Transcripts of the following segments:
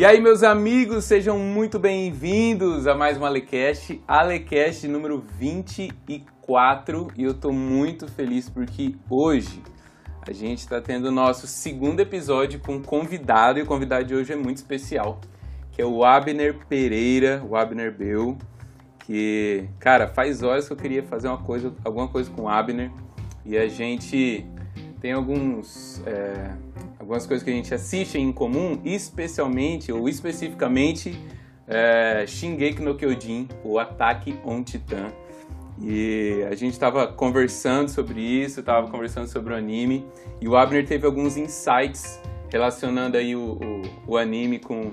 E aí, meus amigos, sejam muito bem-vindos a mais um Alecast, Alecast número 24. E eu tô muito feliz porque hoje a gente está tendo o nosso segundo episódio com um convidado, e o convidado de hoje é muito especial, que é o Abner Pereira, o Abner Beu, que, cara, faz horas que eu queria fazer uma coisa, alguma coisa com o Abner, e a gente tem alguns... É, algumas coisas que a gente assiste em comum, especialmente ou especificamente é, Shingeki no Kyojin, o Ataque on Titan. E a gente estava conversando sobre isso, estava conversando sobre o anime, e o Abner teve alguns insights relacionando aí o, o, o anime com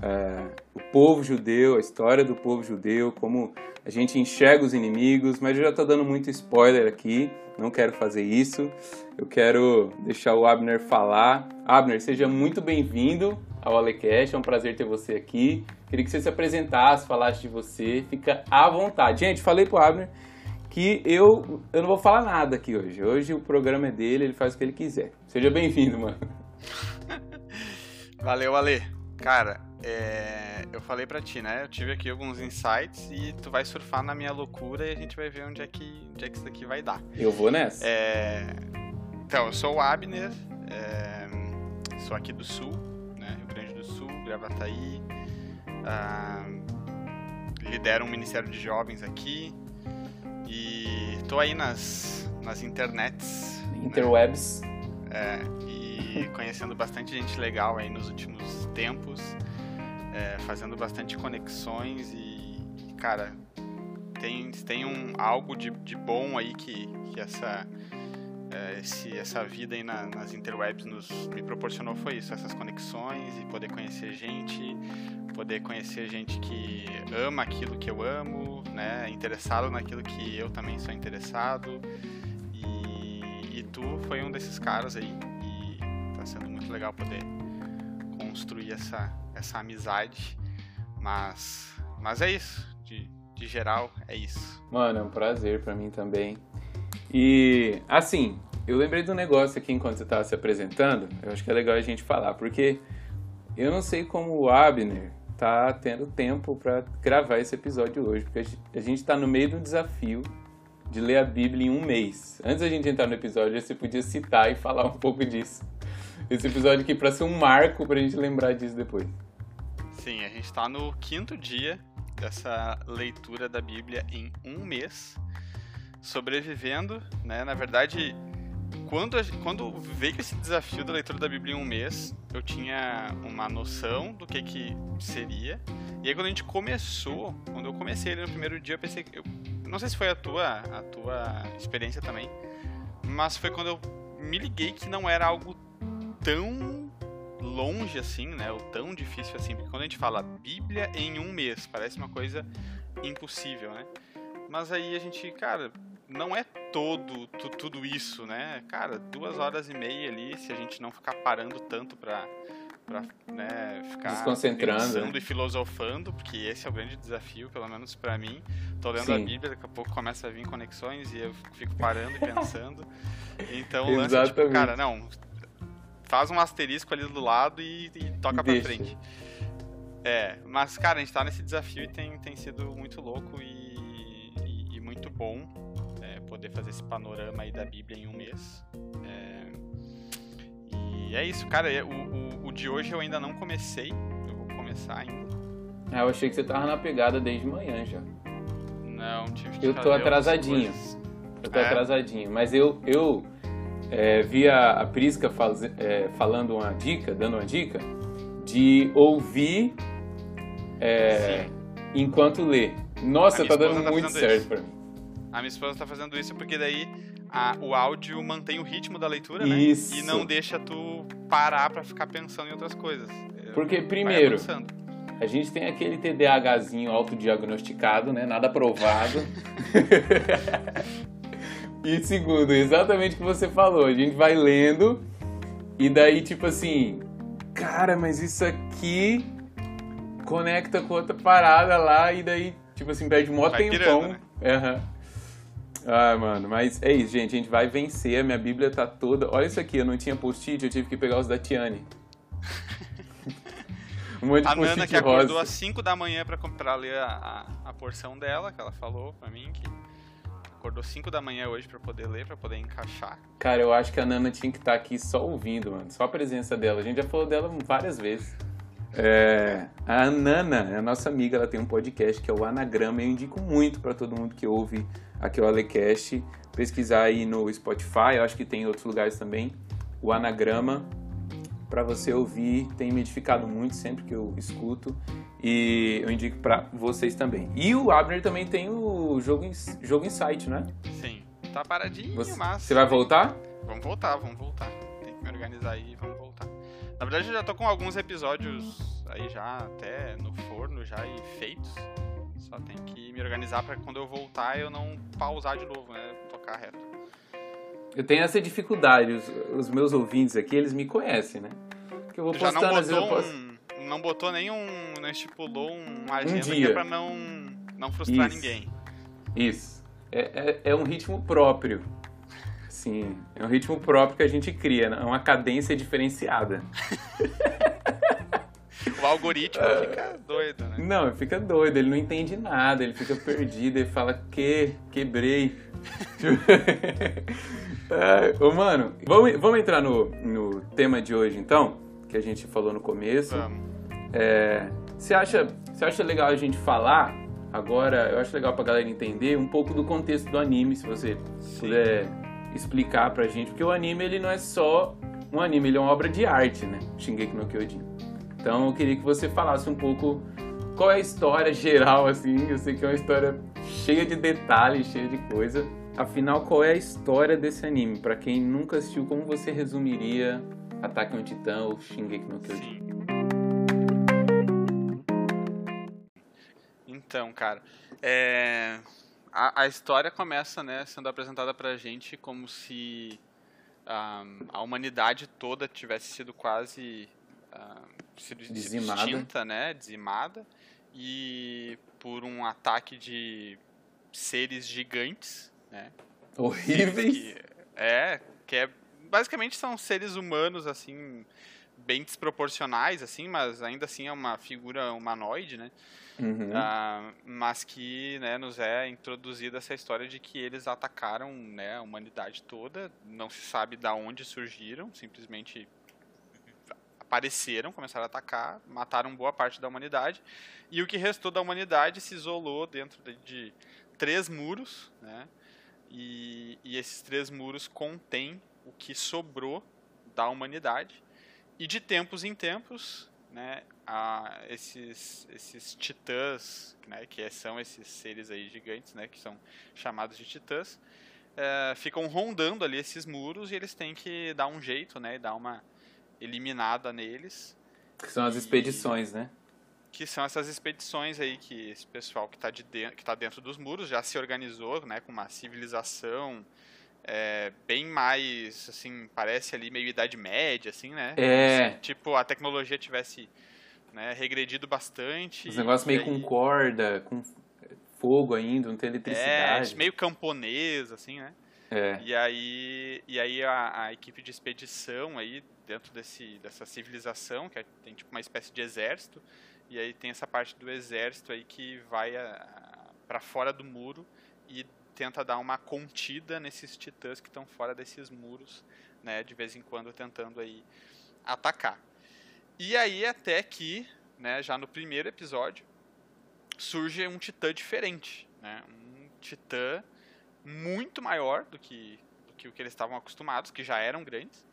é, o povo judeu, a história do povo judeu, como a gente enxerga os inimigos, mas eu já estou dando muito spoiler aqui, não quero fazer isso. Eu quero deixar o Abner falar. Abner, seja muito bem-vindo ao Alecast, é um prazer ter você aqui. Queria que você se apresentasse, falasse de você, fica à vontade. Gente, falei pro Abner que eu, eu não vou falar nada aqui hoje. Hoje o programa é dele, ele faz o que ele quiser. Seja bem-vindo, mano. Valeu, Ale. Cara, é, eu falei pra ti, né? Eu tive aqui alguns insights e tu vai surfar na minha loucura e a gente vai ver onde é que, onde é que isso daqui vai dar. Eu vou nessa. É, então, eu sou o Abner, é, sou aqui do Sul, né? Rio Grande do Sul, Gravataí. Ah, lidero um Ministério de Jovens aqui e tô aí nas, nas internets. Interwebs. Né? É, e conhecendo bastante gente legal aí nos últimos tempos é, fazendo bastante conexões e, cara, tem, tem um, algo de, de bom aí que, que essa, é, esse, essa vida aí na, nas interwebs nos, me proporcionou foi isso, essas conexões e poder conhecer gente, poder conhecer gente que ama aquilo que eu amo, né, interessado naquilo que eu também sou interessado. E, e tu foi um desses caras aí e tá sendo muito legal poder construir essa, essa amizade. Mas, mas é isso. De, de geral, é isso. Mano, é um prazer para mim também. E, assim, eu lembrei do negócio aqui enquanto você estava se apresentando. Eu acho que é legal a gente falar, porque eu não sei como o Abner tá tendo tempo para gravar esse episódio hoje, porque a gente está no meio do desafio de ler a Bíblia em um mês. Antes da gente entrar no episódio, você podia citar e falar um pouco disso. Esse episódio aqui para ser um marco pra gente lembrar disso depois. Sim, a gente está no quinto dia dessa leitura da Bíblia em um mês, sobrevivendo, né? Na verdade, quando, quando veio esse desafio da leitura da Bíblia em um mês, eu tinha uma noção do que que seria. E aí quando a gente começou, quando eu comecei ele no primeiro dia, eu pensei eu não sei se foi a tua a tua experiência também, mas foi quando eu me liguei que não era algo tão longe assim, né? Ou tão difícil assim. Porque quando a gente fala Bíblia em um mês, parece uma coisa impossível, né? Mas aí a gente, cara, não é todo tu, tudo isso, né? Cara, duas horas e meia ali, se a gente não ficar parando tanto pra, pra né, ficar Desconcentrando pensando né? e filosofando, porque esse é o grande desafio, pelo menos para mim. Tô lendo Sim. a Bíblia, daqui a pouco começa a vir conexões e eu fico parando e pensando. Então o lance é tipo, cara, não, faz um asterisco ali do lado e, e toca Deixa. pra frente. É, mas cara, a gente tá nesse desafio e tem, tem sido muito louco e, e, e muito bom é, poder fazer esse panorama aí da Bíblia em um mês. É, e é isso, cara. É, o, o, o, de hoje eu ainda não comecei. Eu vou começar ainda. Ah, eu achei que você tava na pegada desde manhã já. Não, tive que Eu tô atrasadinho. Eu tô é. atrasadinho. Mas eu, eu é, vi a, a Prisca faz, é, falando uma dica, dando uma dica, de ouvir é, enquanto lê. Nossa, tá dando tá muito certo isso. pra mim. A minha esposa tá fazendo isso porque daí a, o áudio mantém o ritmo da leitura, né? Isso. E não deixa tu parar para ficar pensando em outras coisas. Porque, primeiro, a gente tem aquele TDAHzinho autodiagnosticado, né? Nada provado. E segundo, exatamente o que você falou, a gente vai lendo e daí tipo assim, cara, mas isso aqui conecta com outra parada lá e daí tipo assim perde mó vai tempão. Né? uhum. Ah, mano, mas é isso, gente. A gente vai vencer. A minha Bíblia tá toda. Olha isso aqui, eu não tinha post-it, eu tive que pegar os da Tiane. Um monte de A Nana que acordou rosa. às 5 da manhã pra, com- pra ler a, a, a porção dela, que ela falou pra mim que acordou 5 da manhã hoje pra poder ler, pra poder encaixar. Cara, eu acho que a Nana tinha que estar aqui só ouvindo, mano. Só a presença dela. A gente já falou dela várias vezes. É, a Nana é a nossa amiga, ela tem um podcast que é o Anagrama. Eu indico muito pra todo mundo que ouve aqui o Alecast. Pesquisar aí no Spotify, eu acho que tem em outros lugares também. O Anagrama, pra você ouvir, tem me edificado muito sempre que eu escuto. E eu indico pra vocês também. E o Abner também tem o Jogo, Jogo Insight, né? Sim, tá paradinho, Você, mas. você vai voltar? Vamos voltar, vamos voltar. Tem que me organizar aí e vamos voltar. Na verdade, eu já tô com alguns episódios aí já até no forno já e feitos. Só tem que me organizar pra quando eu voltar eu não pausar de novo, né? Tocar reto. Eu tenho essa dificuldade. Os, os meus ouvintes aqui, eles me conhecem, né? Porque eu vou Já não postando, às vezes eu posto. um. Não botou nenhum. Não estipulou uma agenda que dia. é pra não, não frustrar Isso. ninguém. Isso. É, é, é um ritmo próprio. Sim, é um ritmo próprio que a gente cria, né? é uma cadência diferenciada. O algoritmo É. fica doido, né? Não, ele fica doido, ele não entende nada, ele fica perdido, ele fala, que, quebrei. é, ô, mano, vamos, vamos entrar no, no tema de hoje então, que a gente falou no começo. Vamos. É, você acha, você acha legal a gente falar agora? Eu acho legal pra galera entender um pouco do contexto do anime, se você Sim. puder explicar pra gente, porque o anime ele não é só um anime, ele é uma obra de arte, né? Shingeki no Kyojin. Então eu queria que você falasse um pouco qual é a história geral assim. Eu sei que é uma história cheia de detalhes, cheia de coisa. Afinal, qual é a história desse anime? Pra quem nunca assistiu, como você resumiria Ataque ao Titã ou Shingeki no Kyojin? Então, cara, é, a, a história começa, né, sendo apresentada pra gente como se ah, a humanidade toda tivesse sido quase sido, sido Dizimada. extinta, né, dizimada, e por um ataque de seres gigantes, né, Horríveis. que- é, que é basicamente são seres humanos assim bem desproporcionais assim, mas ainda assim é uma figura humanoide, né? Uhum. Ah, mas que né, nos é introduzida essa história de que eles atacaram né, a humanidade toda, não se sabe da onde surgiram, simplesmente apareceram, começaram a atacar, mataram boa parte da humanidade, e o que restou da humanidade se isolou dentro de, de três muros, né? E, e esses três muros contêm o que sobrou da humanidade, e de tempos em tempos, né, a, esses, esses titãs, né, que são esses seres aí gigantes, né, que são chamados de titãs, eh, ficam rondando ali esses muros e eles têm que dar um jeito, né, e dar uma eliminada neles, Que são as expedições, né? que são essas expedições aí que esse pessoal que está de dentro, que tá dentro dos muros já se organizou, né, com uma civilização eh, bem mais, assim, parece ali meio idade média, assim, né? É. Se, tipo, a tecnologia tivesse né, regredido bastante. Os negócios meio e com aí- corda, com fogo ainda, não tem É, eletricidade. meio camponês, assim, né? É. E aí, e aí a, a equipe de expedição aí dentro desse, dessa civilização, que é- tem tipo uma espécie de exército, e aí tem essa parte do exército aí que vai para fora do muro e tenta dar uma contida nesses titãs que estão fora desses muros, né, de vez em quando tentando aí atacar. E aí até que, né, já no primeiro episódio, surge um titã diferente, né? Um titã muito maior do que, do que o que eles estavam acostumados, que já eram grandes,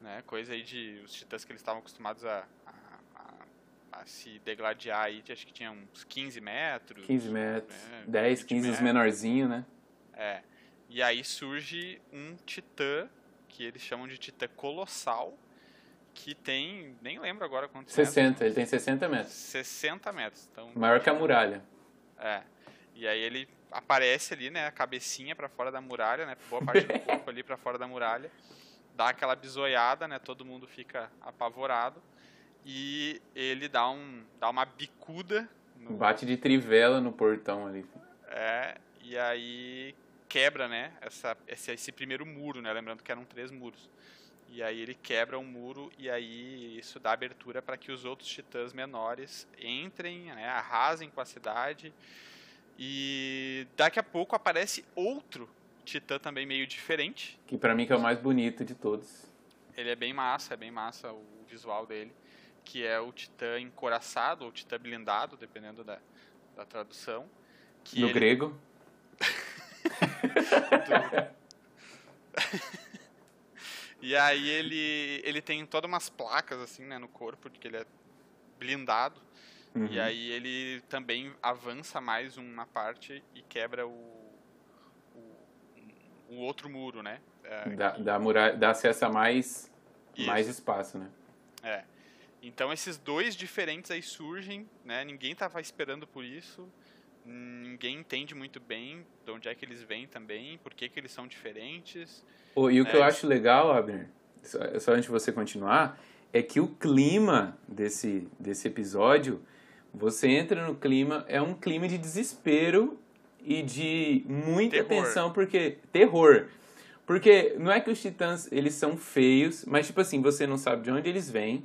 né? Coisa aí de os titãs que eles estavam acostumados a, a, a- a se degladiar aí, acho que tinha uns 15 metros. 15 metros, É, 10, 20 15 os metros. menorzinhos, né? É. E aí surge um titã que eles chamam de titã colossal, que tem, nem lembro agora quantos 60, ele tem 60 metros. metros. 60 metros. Então, Maior que a muralha. É. E aí ele aparece ali, né, a cabecinha pra fora da muralha, né, boa parte do corpo ali pra fora da muralha, dá aquela bisoiada, né, todo mundo fica apavorado e ele dá um dá uma bicuda no, Bate de trivela no portão ali. é, e aí quebra, né, essa, esse, esse primeiro muro, né, lembrando que eram três muros. E aí ele quebra um muro e aí isso dá abertura para que os outros titãs menores entrem, né, arrasem com a cidade. E daqui a pouco aparece outro titã também meio diferente. Que para mim que é o mais bonito de todos. Ele é bem massa, é bem massa o visual dele, que é o titã encoraçado ou titã blindado, dependendo da, da tradução. no ele... grego. e aí ele, ele tem todas umas placas assim, né, no corpo, porque ele é blindado. Uhum. E aí ele também avança mais uma parte e quebra o, o, o outro muro, né? É, dá, que... dá, muralha, dá acesso a mais, mais espaço, né? É. Então esses dois diferentes aí surgem, né? Ninguém estava esperando por isso. Ninguém entende muito bem de onde é que eles vêm também, por que, que eles são diferentes. Oh, e o que eu acho legal, Abner, só, só antes de você continuar, é que o clima desse, desse episódio, você entra no clima, é um clima de desespero e de muita terror. tensão, porque terror. Porque não é que os titãs, eles são feios, mas tipo assim, você não sabe de onde eles vêm.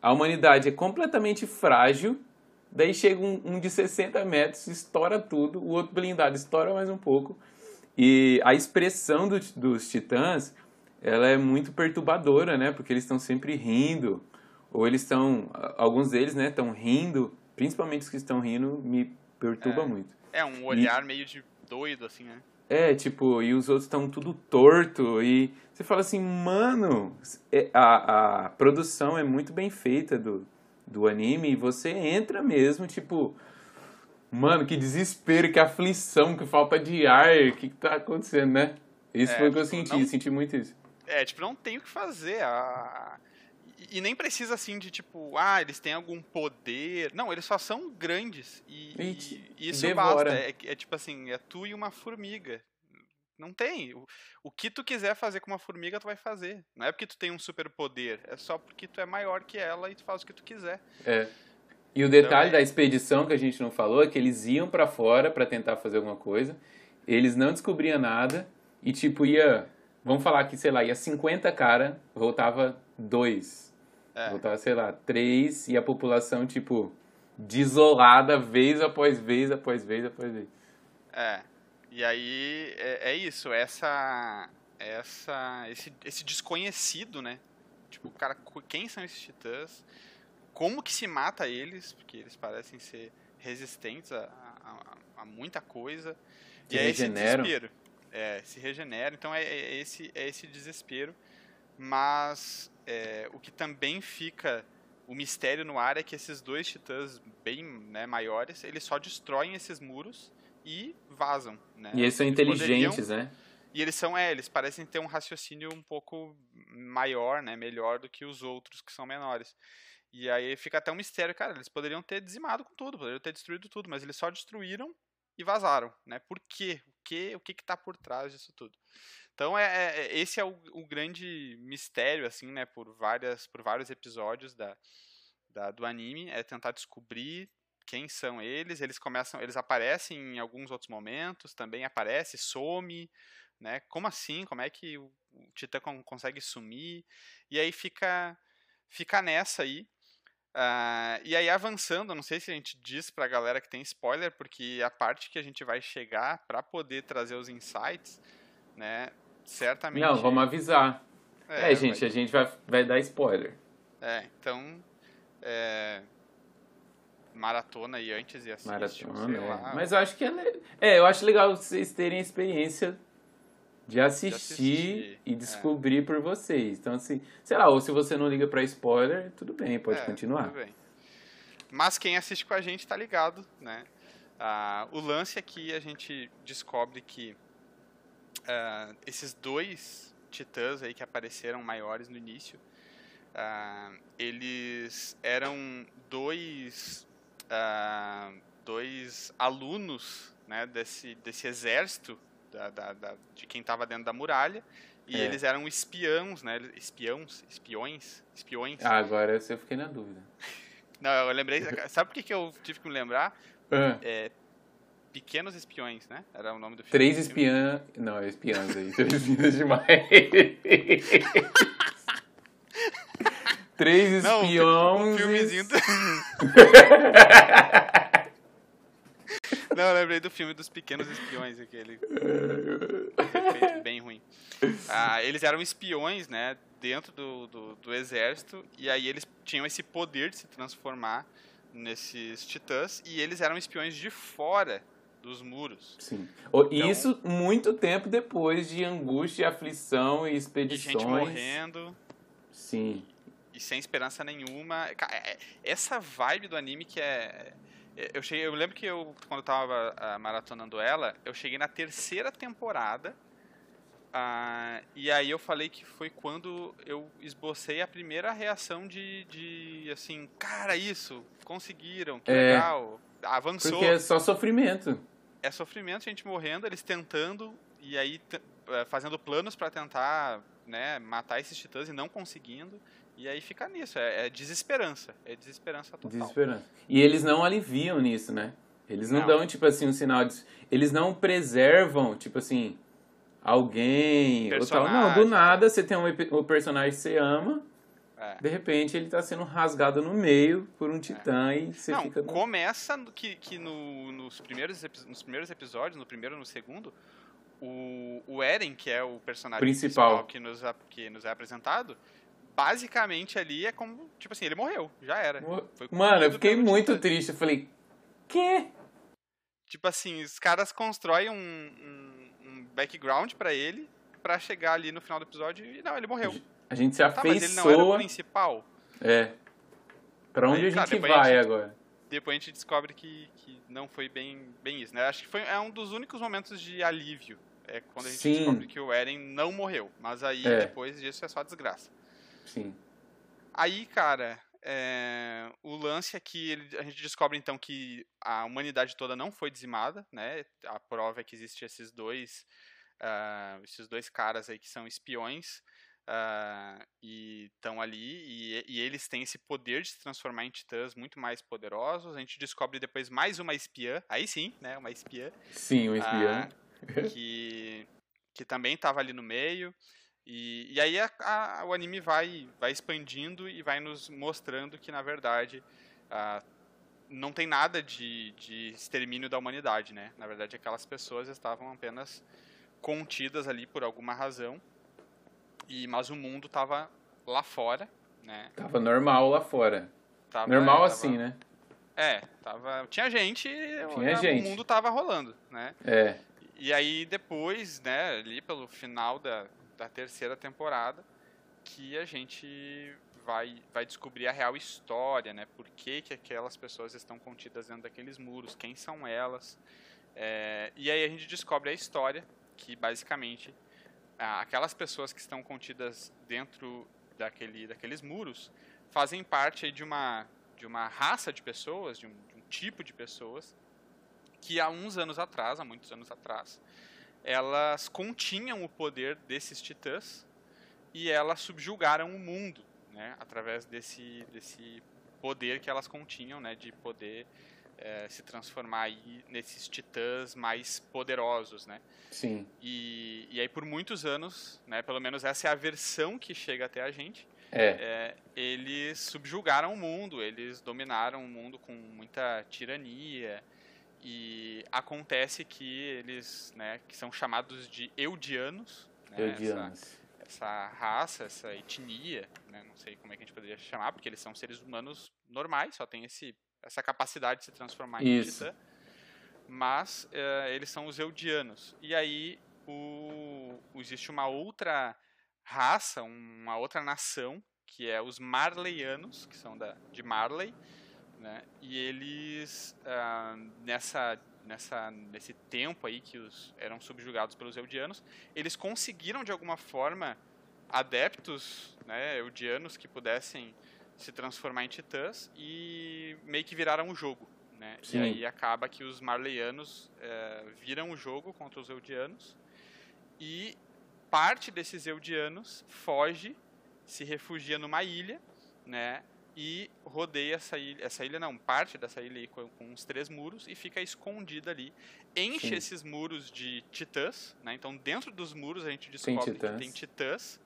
A humanidade é completamente frágil. Daí chega um, um de 60 metros, estoura tudo. O outro blindado estoura mais um pouco. E a expressão do, dos titãs, ela é muito perturbadora, né? Porque eles estão sempre rindo. Ou eles estão, alguns deles, né, estão rindo. Principalmente os que estão rindo, me perturba é, muito. É um olhar e, meio de doido, assim, né? É, tipo, e os outros estão tudo torto e você fala assim, mano, é, a, a produção é muito bem feita do, do anime e você entra mesmo, tipo, mano, que desespero, que aflição, que falta de ar, o que, que tá acontecendo, né? Isso é, foi o que eu tipo, senti, não, senti muito isso. É, tipo, não tem o que fazer. A, e nem precisa assim de tipo, ah, eles têm algum poder. Não, eles só são grandes. E, e, e isso devora. basta. É, é, tipo assim, é tu e uma formiga. Não tem. O, o que tu quiser fazer com uma formiga, tu vai fazer. Não é porque tu tem um super poder. É só porque tu é maior que ela e tu faz o que tu quiser. É. E o detalhe então, da expedição que a gente não falou é que eles iam para fora para tentar fazer alguma coisa. Eles não descobriam nada. E tipo, ia. Vamos falar que, sei lá, ia 50 cara, voltava dois é. Voltava, sei lá, três e a população, tipo, desolada vez após vez, após vez, após vez. É. E aí é, é isso, essa. essa esse, esse desconhecido, né? Tipo, cara, quem são esses titãs? Como que se mata eles? Porque eles parecem ser resistentes a, a, a muita coisa. Se e é esse desespero. É, se regenera. Então é, é, esse, é esse desespero. Mas é, o que também fica o mistério no ar é que esses dois titãs bem né, maiores, eles só destroem esses muros e vazam. Né? E eles são eles inteligentes, poderiam... né? E eles são, é, eles parecem ter um raciocínio um pouco maior, né, melhor do que os outros que são menores. E aí fica até um mistério, cara, eles poderiam ter dizimado com tudo, poderiam ter destruído tudo, mas eles só destruíram e vazaram, né? Por quê? O que o que que tá por trás disso tudo? Então é, é, é esse é o, o, grande mistério assim, né, por várias por vários episódios da, da, do anime, é tentar descobrir quem são eles. Eles começam, eles aparecem em alguns outros momentos, também aparece, some, né? Como assim? Como é que o, o Titã consegue sumir? E aí fica fica nessa aí. Uh, e aí avançando, não sei se a gente diz pra galera que tem spoiler, porque a parte que a gente vai chegar para poder trazer os insights, né? certamente. Não, vamos avisar. É, é gente, vai... a gente vai, vai dar spoiler. É, então. É... Maratona e antes e assiste. Maratona, é. Mas eu acho que é, é. Eu acho legal vocês terem a experiência de assistir, de assistir e descobrir é. por vocês. Então, assim, sei lá, ou se você não liga pra spoiler, tudo bem, pode é, continuar. Tudo bem. Mas quem assiste com a gente tá ligado, né? Ah, o lance aqui a gente descobre que uh, esses dois titãs aí que apareceram maiores no início, uh, eles eram dois, uh, dois alunos né, desse, desse exército da, da, da de quem estava dentro da muralha, e é. eles eram espiões, né? Espiões, espiões, espiões. Ah, agora eu fiquei na dúvida. Não, eu lembrei. Sabe por que, que eu tive que me lembrar? Uhum. É, Pequenos Espiões, né? Era o nome do filme. Três espiãs. Não, é espiãs aí. Três espiãs demais. Três Não, um espiões. um filmezinho. do- Não, eu lembrei do filme dos pequenos espiões, aquele efeito bem ruim. Ah, eles eram espiões, né, dentro do, do, do exército, e aí eles tinham esse poder de se transformar nesses titãs, e eles eram espiões de fora dos muros. Sim. Então- Isso muito tempo depois de angústia, aflição e E expedições. gente morrendo, Sim. E sem esperança nenhuma. Ca- é- Essa vibe do anime que é. é- Eu, cheguei, eu lembro que eu, quando eu tava ah, maratonando ela, eu cheguei na terceira temporada. ah, e aí eu falei que foi quando eu esbocei a primeira reação de, de assim, cara, isso, conseguiram, que É. legal, avançou. Porque é só sofrimento. É sofrimento, gente morrendo, eles tentando e aí eh, fazendo planos pra tentar, né, matar esses titãs e não conseguindo. E aí fica nisso, é, é desesperança, é desesperança total. Desesperança. E eles não aliviam nisso, né? Eles não, Não. dão, tipo assim, um sinal de. Eles não preservam, tipo assim, alguém. Ou tal. Não, do nada você tem um, um personagem que você ama, É. de repente ele tá sendo rasgado no meio por um titã e você não, fica. começa no- que, que no- nos, primeiros, nos primeiros episódios, no primeiro e no segundo, o, o Eren, que é o personagem Principal. que, nos, que nos é apresentado, basicamente ali é como, tipo assim, ele morreu, já era. Mano, eu fiquei muito triste. Eu falei, quê? Tipo assim, os caras constroem um, um, um background pra ele pra chegar ali no final do episódio e não, ele morreu. A gente se Tá, mas ele não era o afeiçoa. principal. é. Pra onde Aí, a gente depois a vai gente- agora? Depois a gente descobre que, que não foi bem, bem isso, né? Acho que foi é um dos únicos momentos de alívio. É quando a gente Sim. descobre que o Eren não morreu. Mas aí É. depois disso é só desgraça. Sim. Aí, cara, é, o lance é que ele- a gente descobre então que a humanidade toda não foi dizimada, né? A prova é que existem esses dois, ah, esses dois caras aí que são espiões ah, e estão ali e, e eles têm esse poder de se transformar em titãs muito mais poderosos. A gente descobre depois mais uma espiã, aí sim, né? Uma espiã Sim, um espião. ah, que, que também estava ali no meio. E, e aí a- a- o anime vai, vai expandindo e vai nos mostrando que, na verdade, ah, não tem nada de, de extermínio da humanidade, né? Na verdade, aquelas pessoas estavam apenas contidas ali por alguma razão, e mas o mundo estava lá fora, né? Tava normal lá fora. Tava- normal tava- assim, né? É, tava, tinha gente, Tinha o gente. mundo tava rolando, né? É. E aí depois, né, ali pelo final da, da terceira temporada, que a gente vai, vai descobrir a real história, né? Por que, que aquelas pessoas estão contidas dentro daqueles muros, quem são elas. É, e aí a gente descobre a história, que basicamente aquelas pessoas que estão contidas dentro daquele, daqueles muros fazem parte de uma, de uma raça de pessoas, de um, de um tipo de pessoas, que há uns anos atrás, há muitos anos atrás, elas continham o poder desses titãs e elas subjugaram o mundo, né, através desse, desse poder que elas continham, né, de poder eh, se transformar aí nesses titãs mais poderosos, né. Sim. E, e aí por muitos anos, né, pelo menos essa é a versão que chega até a gente, É. é, eles subjugaram o mundo, eles dominaram o mundo com muita tirania e acontece que eles, né, que são chamados de eudianos, né, Eudianos. Essa, essa raça, essa etnia, né, não sei como é que a gente poderia chamar, porque eles são seres humanos normais, só tem esse, essa capacidade de se transformar em Isso. titã, mas eh, eles são os eudianos. E aí o, existe uma outra raça, uma outra nação, que é os Marleyanos, que são da, de Marley, né? E eles ah, nessa nessa nesse tempo aí que os eram subjugados pelos Eldianos, eles conseguiram de alguma forma adeptos, né, Eldianos que pudessem se transformar em titãs e meio que viraram o jogo, né? Sim. E aí acaba que os Marleyanos eh, viram o jogo contra os Eldianos e parte desses Eldianos foge, se refugia numa ilha, né? E rodeia essa ilha, essa ilha não, parte dessa ilha aí com, com uns três muros e fica escondida ali. Enche Sim. esses muros de titãs, né? Então dentro dos muros a gente descobre que titãs. tem titãs.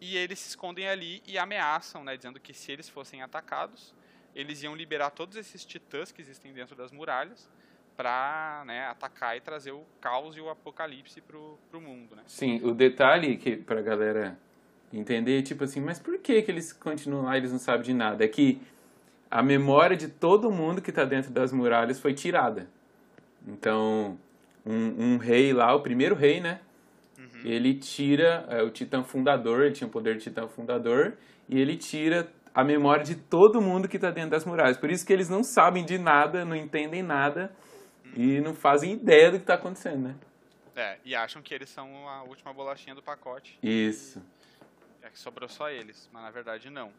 e eles se escondem ali e ameaçam, né, dizendo que se eles fossem atacados, eles iam liberar todos esses titãs que existem dentro das muralhas para né, atacar e trazer o caos e o apocalipse pro, pro mundo, né? Sim, o detalhe que pra galera entender, tipo assim, mas por que que eles continuam lá e eles não sabem de nada? É que a memória de todo mundo que está dentro das muralhas foi tirada. Então, um, um, rei lá, o primeiro rei, né? Uhum. Ele tira é, o titã fundador, ele tinha o poder de titã fundador, e ele tira a memória de todo mundo que está dentro das muralhas. Por isso que eles não sabem de nada, não entendem nada e não fazem ideia do que está acontecendo, né? É, e acham que eles são a última bolachinha do pacote. Isso. É que sobrou só eles, mas na verdade não.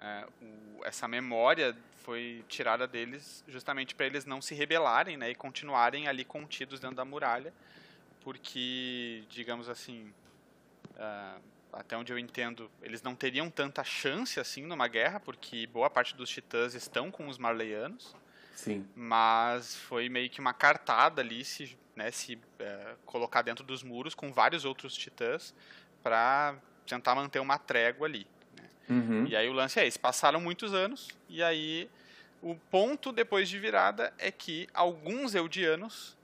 É, o, essa memória foi tirada deles justamente para eles não se rebelarem né, e continuarem ali contidos dentro da muralha, porque, digamos assim, uh, até onde eu entendo, eles não teriam tanta chance assim numa guerra, porque boa parte dos titãs estão com os marleianos. Sim. Mas foi meio que uma cartada ali se, né, se uh, colocar dentro dos muros com vários outros titãs para tentar manter uma trégua ali. Uhum. E aí o lance é esse: passaram muitos anos, e aí o ponto depois de virada é que alguns eudianos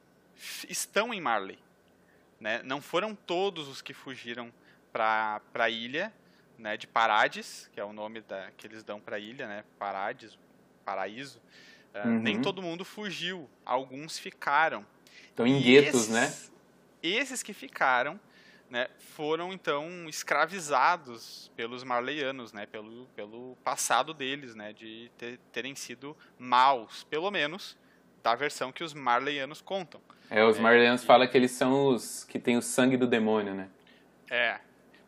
estão em Marley. Né? Não foram todos os que fugiram para a ilha né, de Parades, que é o nome da, que eles dão para a ilha, né? Parades, paraíso. Uh, uhum. Nem todo mundo fugiu, alguns ficaram. Estão em guetos, né? Esses que ficaram né, foram então escravizados pelos marleianos, né, pelo, pelo passado deles, né, de ter, terem sido maus, pelo menos da versão que os marleianos contam. É, os é, marleianos falam que eles são os que têm o sangue do demônio, né? É.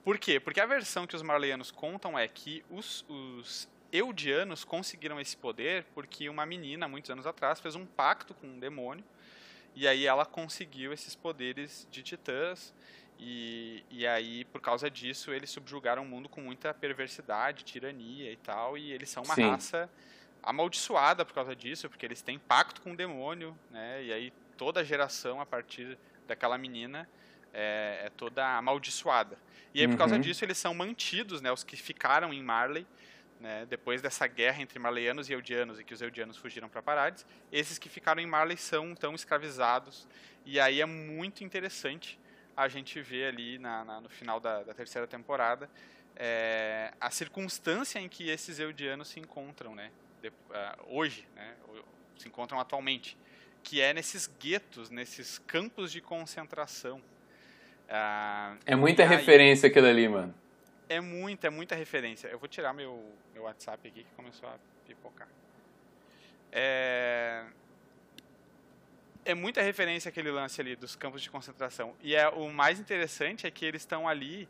Por quê? Porque a versão que os marleianos contam é que os, os eudianos conseguiram esse poder porque uma menina, muitos anos atrás, fez um pacto com um demônio e aí ela conseguiu esses poderes de titãs e, e aí, por causa disso, eles subjugaram o mundo com muita perversidade, tirania e tal, e eles são uma Sim. raça amaldiçoada por causa disso, porque eles têm pacto com o demônio, né? E aí toda a geração a partir daquela menina é, é toda amaldiçoada. E aí por causa uhum. disso eles são mantidos, né? Os que ficaram em Marley, né? Depois dessa guerra entre marleianos e eudianos e que os eudianos fugiram para Parades, esses que ficaram em Marley são então escravizados. E aí é muito interessante a gente vê ali na, na no final da, da terceira temporada é, a circunstância em que esses eudianos se encontram, né? De, uh, hoje, né? Se encontram atualmente, que é nesses guetos, nesses campos de concentração. Uh, é muita referência aquilo ali, mano. É muita, é muita referência. Eu vou tirar meu, meu WhatsApp aqui que começou a pipocar. É, é muita referência aquele lance ali dos campos de concentração. E é o mais interessante é que eles estão ali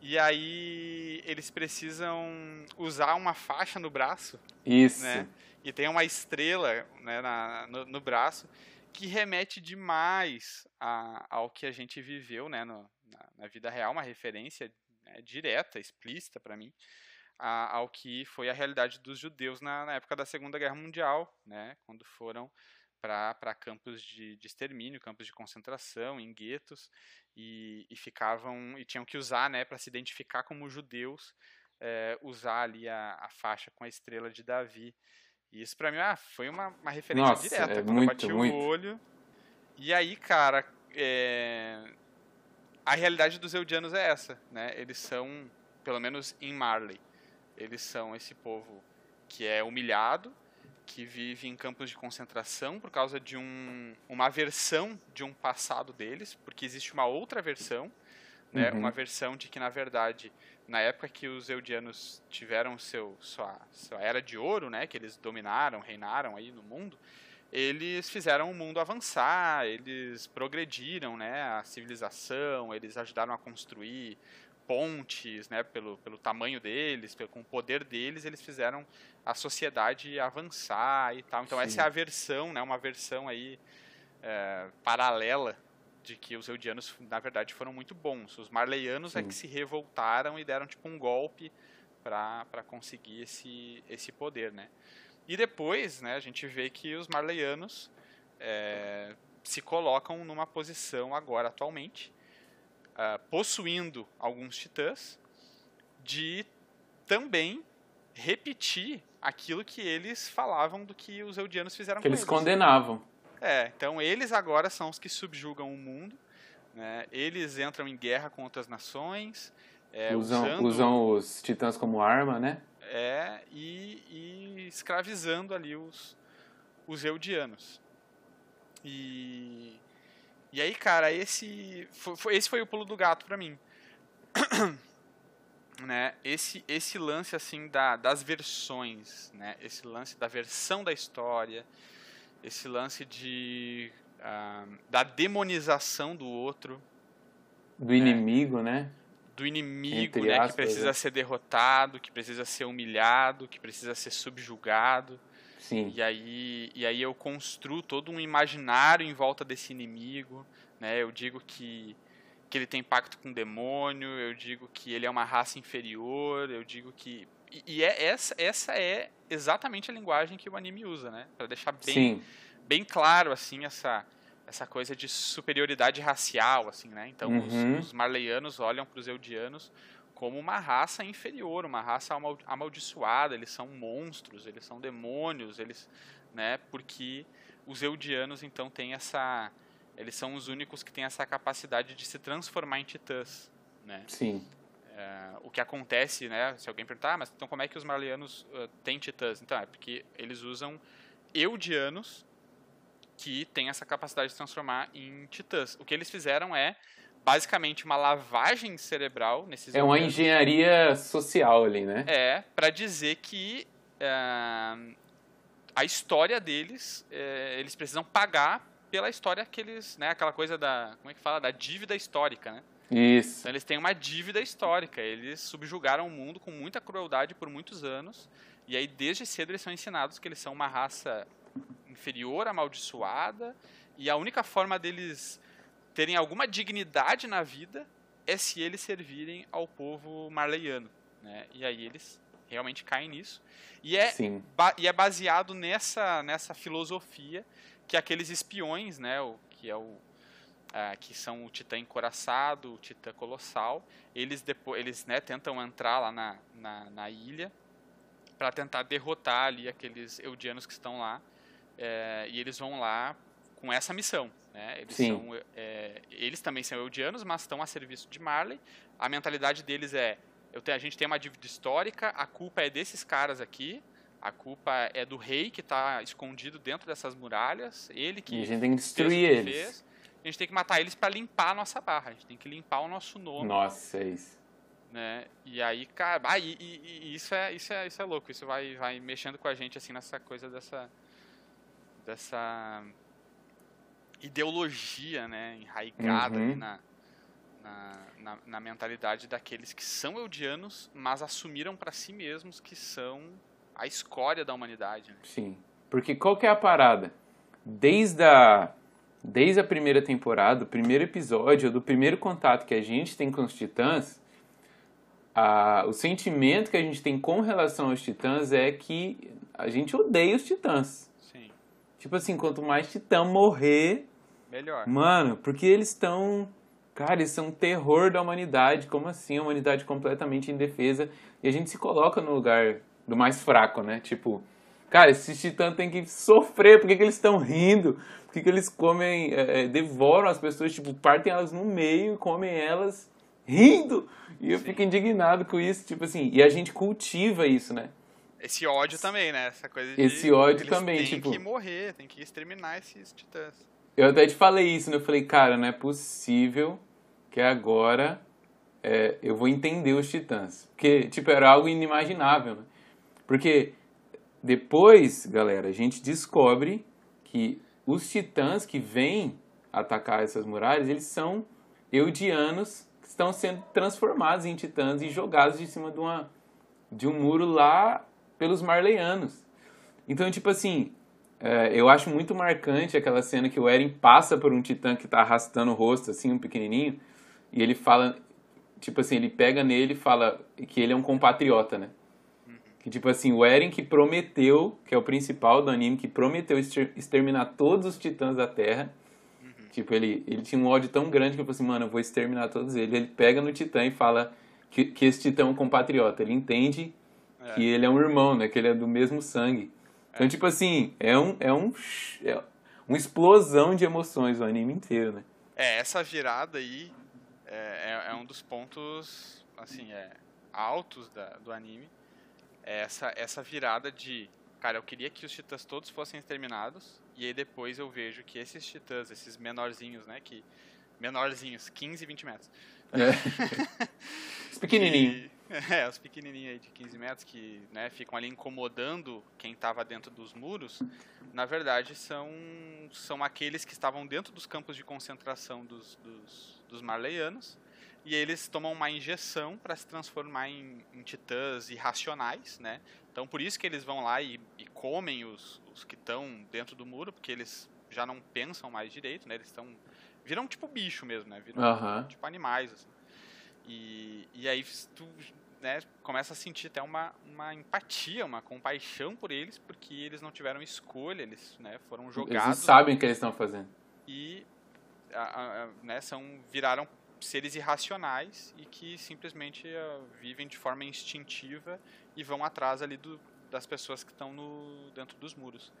e aí eles precisam usar uma faixa no braço. Isso. Né? E tem uma estrela né, na, no, no, braço que remete demais a, ao que a gente viveu né, no, na, na, vida real, uma referência né, direta, explícita para mim, a, ao que foi a realidade dos judeus na, na época da Segunda Guerra Mundial, né, quando foram para campos de, de, extermínio, campos de concentração, em guetos, e, e ficavam e tinham que usar, né, para se identificar como judeus, é, usar ali a, a, faixa com a estrela de Davi. E isso para mim ah, foi uma, uma referência Nossa, direta. É muito, eu bati muito. o olho. E aí, cara, é, a realidade dos eudianos é essa, né? Eles são, pelo menos em Marley, eles são esse povo que é humilhado, que vive em campos de concentração por causa de um, uma versão de um passado deles, porque existe uma outra versão, né, uhum. uma versão de que, na verdade, na época que os eudianos tiveram seu, sua, sua era de ouro, né, que eles dominaram, reinaram aí no mundo, eles fizeram o mundo avançar, eles progrediram né, a civilização, eles ajudaram a construir pontes, né, pelo, pelo tamanho deles, pelo, com o poder deles, eles fizeram a sociedade avançar e tal. Então Sim. essa é a versão, né, uma versão aí é, paralela de que os eudianos, na verdade, foram muito bons. Os marleianos Sim. é que se revoltaram e deram tipo um golpe para conseguir esse, esse poder, né. E depois, né, a gente vê que os marleianos é, se colocam numa posição agora, atualmente, uh, possuindo alguns titãs, de também repetir aquilo que eles falavam do que os Eldianos fizeram que com eles eles. condenavam. É, então eles agora são os que subjugam o mundo, né? eles entram em guerra com outras nações, é, usam, usando, usam os titãs como arma, né? É, e, e escravizando ali os, os Eldianos. E, e aí, cara, esse foi, esse foi o pulo do gato pra mim. né? Esse, esse lance, assim, da, das versões, né? Esse lance da versão da história, esse lance de... Uh, da demonização do outro. Do inimigo, né? do inimigo, né, aspas, que precisa é. ser derrotado, que precisa ser humilhado, que precisa ser subjugado. Sim. E aí, e aí eu construo todo um imaginário em volta desse inimigo, né? Eu digo que que ele tem pacto com o demônio, eu digo que ele é uma raça inferior, eu digo que e, e é essa essa é exatamente a linguagem que o anime usa, né? Para deixar bem Sim. bem claro assim essa essa coisa de superioridade racial, assim, né? Então uhum. os, os, marleianos olham para os eudianos como uma raça inferior, uma raça amaldiçoada. Eles são monstros, eles são demônios, eles, né? Porque os eudianos então têm essa, eles são os únicos que têm essa capacidade de se transformar em titãs, né? Sim. É, o que acontece, né? Se alguém perguntar, ah, mas então como é que os marleianos uh, têm titãs? Então é porque eles usam eudianos que tem essa capacidade de se transformar em titãs. O que eles fizeram é basicamente uma lavagem cerebral nesses É uma engenharia social ali, né? É, para dizer que uh, a história deles, uh, eles precisam pagar pela história que eles, né, aquela coisa da, como é que fala, da dívida histórica, né? Isso. Então eles têm uma dívida histórica, eles subjugaram o mundo com muita crueldade por muitos anos, e aí desde cedo eles são ensinados que eles são uma raça inferior, amaldiçoada, e a única forma deles terem alguma dignidade na vida é se eles servirem ao povo marleiano. Né? E aí eles realmente caem nisso. E é, e é baseado nessa, nessa filosofia que aqueles espiões, né, o, que é o é, que são o Titã encoraçado, o Titã colossal, eles depois eles né, tentam entrar lá na, na, na ilha para tentar derrotar ali aqueles eudianos que estão lá é, e eles vão lá com essa missão. Né? Eles, Sim. são, é, eles também são eudianos, mas estão a serviço de Marley. A mentalidade deles é: eu te, a gente tem uma dívida histórica, a culpa é desses caras aqui, a culpa é do rei que está escondido dentro dessas muralhas, ele que. E a gente tem que destruir eles. Fez. A gente tem que matar eles para limpar a nossa barra, a gente tem que limpar o nosso nome. Nossa, é isso. Né? E aí, cara, ah, e, e, e, isso, é, isso, é, isso é louco, isso vai, vai mexendo com a gente assim nessa coisa dessa dessa ideologia né, enraigada uhum. na, na, na, na, mentalidade daqueles que são eudianos, mas assumiram para si mesmos que são a escória da humanidade. Né? Sim, porque qual que é a parada? Desde a, desde a primeira temporada, o primeiro episódio, do primeiro contato que a gente tem com os titãs, a, o sentimento que a gente tem com relação aos titãs é que a gente odeia os titãs. Tipo assim, quanto mais Titã morrer. Melhor. Mano, porque eles estão. Cara, eles são um terror da humanidade. Como assim? A humanidade completamente indefesa. E a gente se coloca no lugar do mais fraco, né? Tipo, cara, esses titãs têm que sofrer. Por que, que eles estão rindo? Por que, que eles comem, é, é, devoram as pessoas, tipo, partem elas no meio e comem elas rindo? E eu Sim. fico indignado com isso, tipo assim. E a gente cultiva isso, né? Esse ódio também, né? Essa coisa de. Esse ódio também, tem tipo. Tem que morrer, tem que exterminar esses titãs. Eu até te falei isso, né? Eu falei, cara, não é possível que agora é, eu vou entender os titãs. Porque, tipo, era algo inimaginável, né? Porque depois, galera, a gente descobre que os titãs que vêm atacar essas muralhas, eles são eudianos que estão sendo transformados em titãs e jogados de cima de, uma, de um muro lá pelos marleianos. Então, tipo assim, é, eu acho muito marcante aquela cena que o Eren passa por um titã que tá arrastando o rosto, assim, um pequenininho, e ele fala, tipo assim, ele pega nele e fala que ele é um compatriota, né? Que, tipo assim, o Eren que prometeu, que é o principal do anime, que prometeu exterminar todos os titãs da Terra. Tipo, ele, ele tinha um ódio tão grande que ele falou assim, mano, eu vou exterminar todos eles. Ele pega no titã e fala que, que esse titã é um compatriota. Ele entende é. que ele é um irmão, né? Que ele é do mesmo sangue. Então, é. tipo assim, é um, é um é uma explosão de emoções o anime inteiro, né? É, essa virada aí é, é, é um dos pontos, assim, é, altos da, do anime. É essa, essa virada de, cara, eu queria que os titãs todos fossem exterminados, e aí depois eu vejo que esses titãs, esses menorzinhos, né, que menorzinhos, 15, 20 metros. É. os pequenininhos. É, os pequenininhos aí de 15 metros que né, ficam ali incomodando quem estava dentro dos muros, na verdade são, são aqueles que estavam dentro dos campos de concentração dos, dos, dos marleianos, e eles tomam uma injeção para se transformar em, em, titãs irracionais, né? Então por isso que eles vão lá e, e comem os, os que estão dentro do muro, porque eles já não pensam mais direito, né? Eles estão viram tipo bicho mesmo, né? Viram uhum. tipo animais. Assim. E, e aí tu né, começa a sentir até uma, uma empatia, uma compaixão por eles, porque eles não tiveram escolha, eles né, foram jogados. Eles sabem o que eles estão fazendo. E a, a, né, são, viraram seres irracionais e que simplesmente uh, vivem de forma instintiva e vão atrás ali do, das pessoas que estão no, dentro dos muros.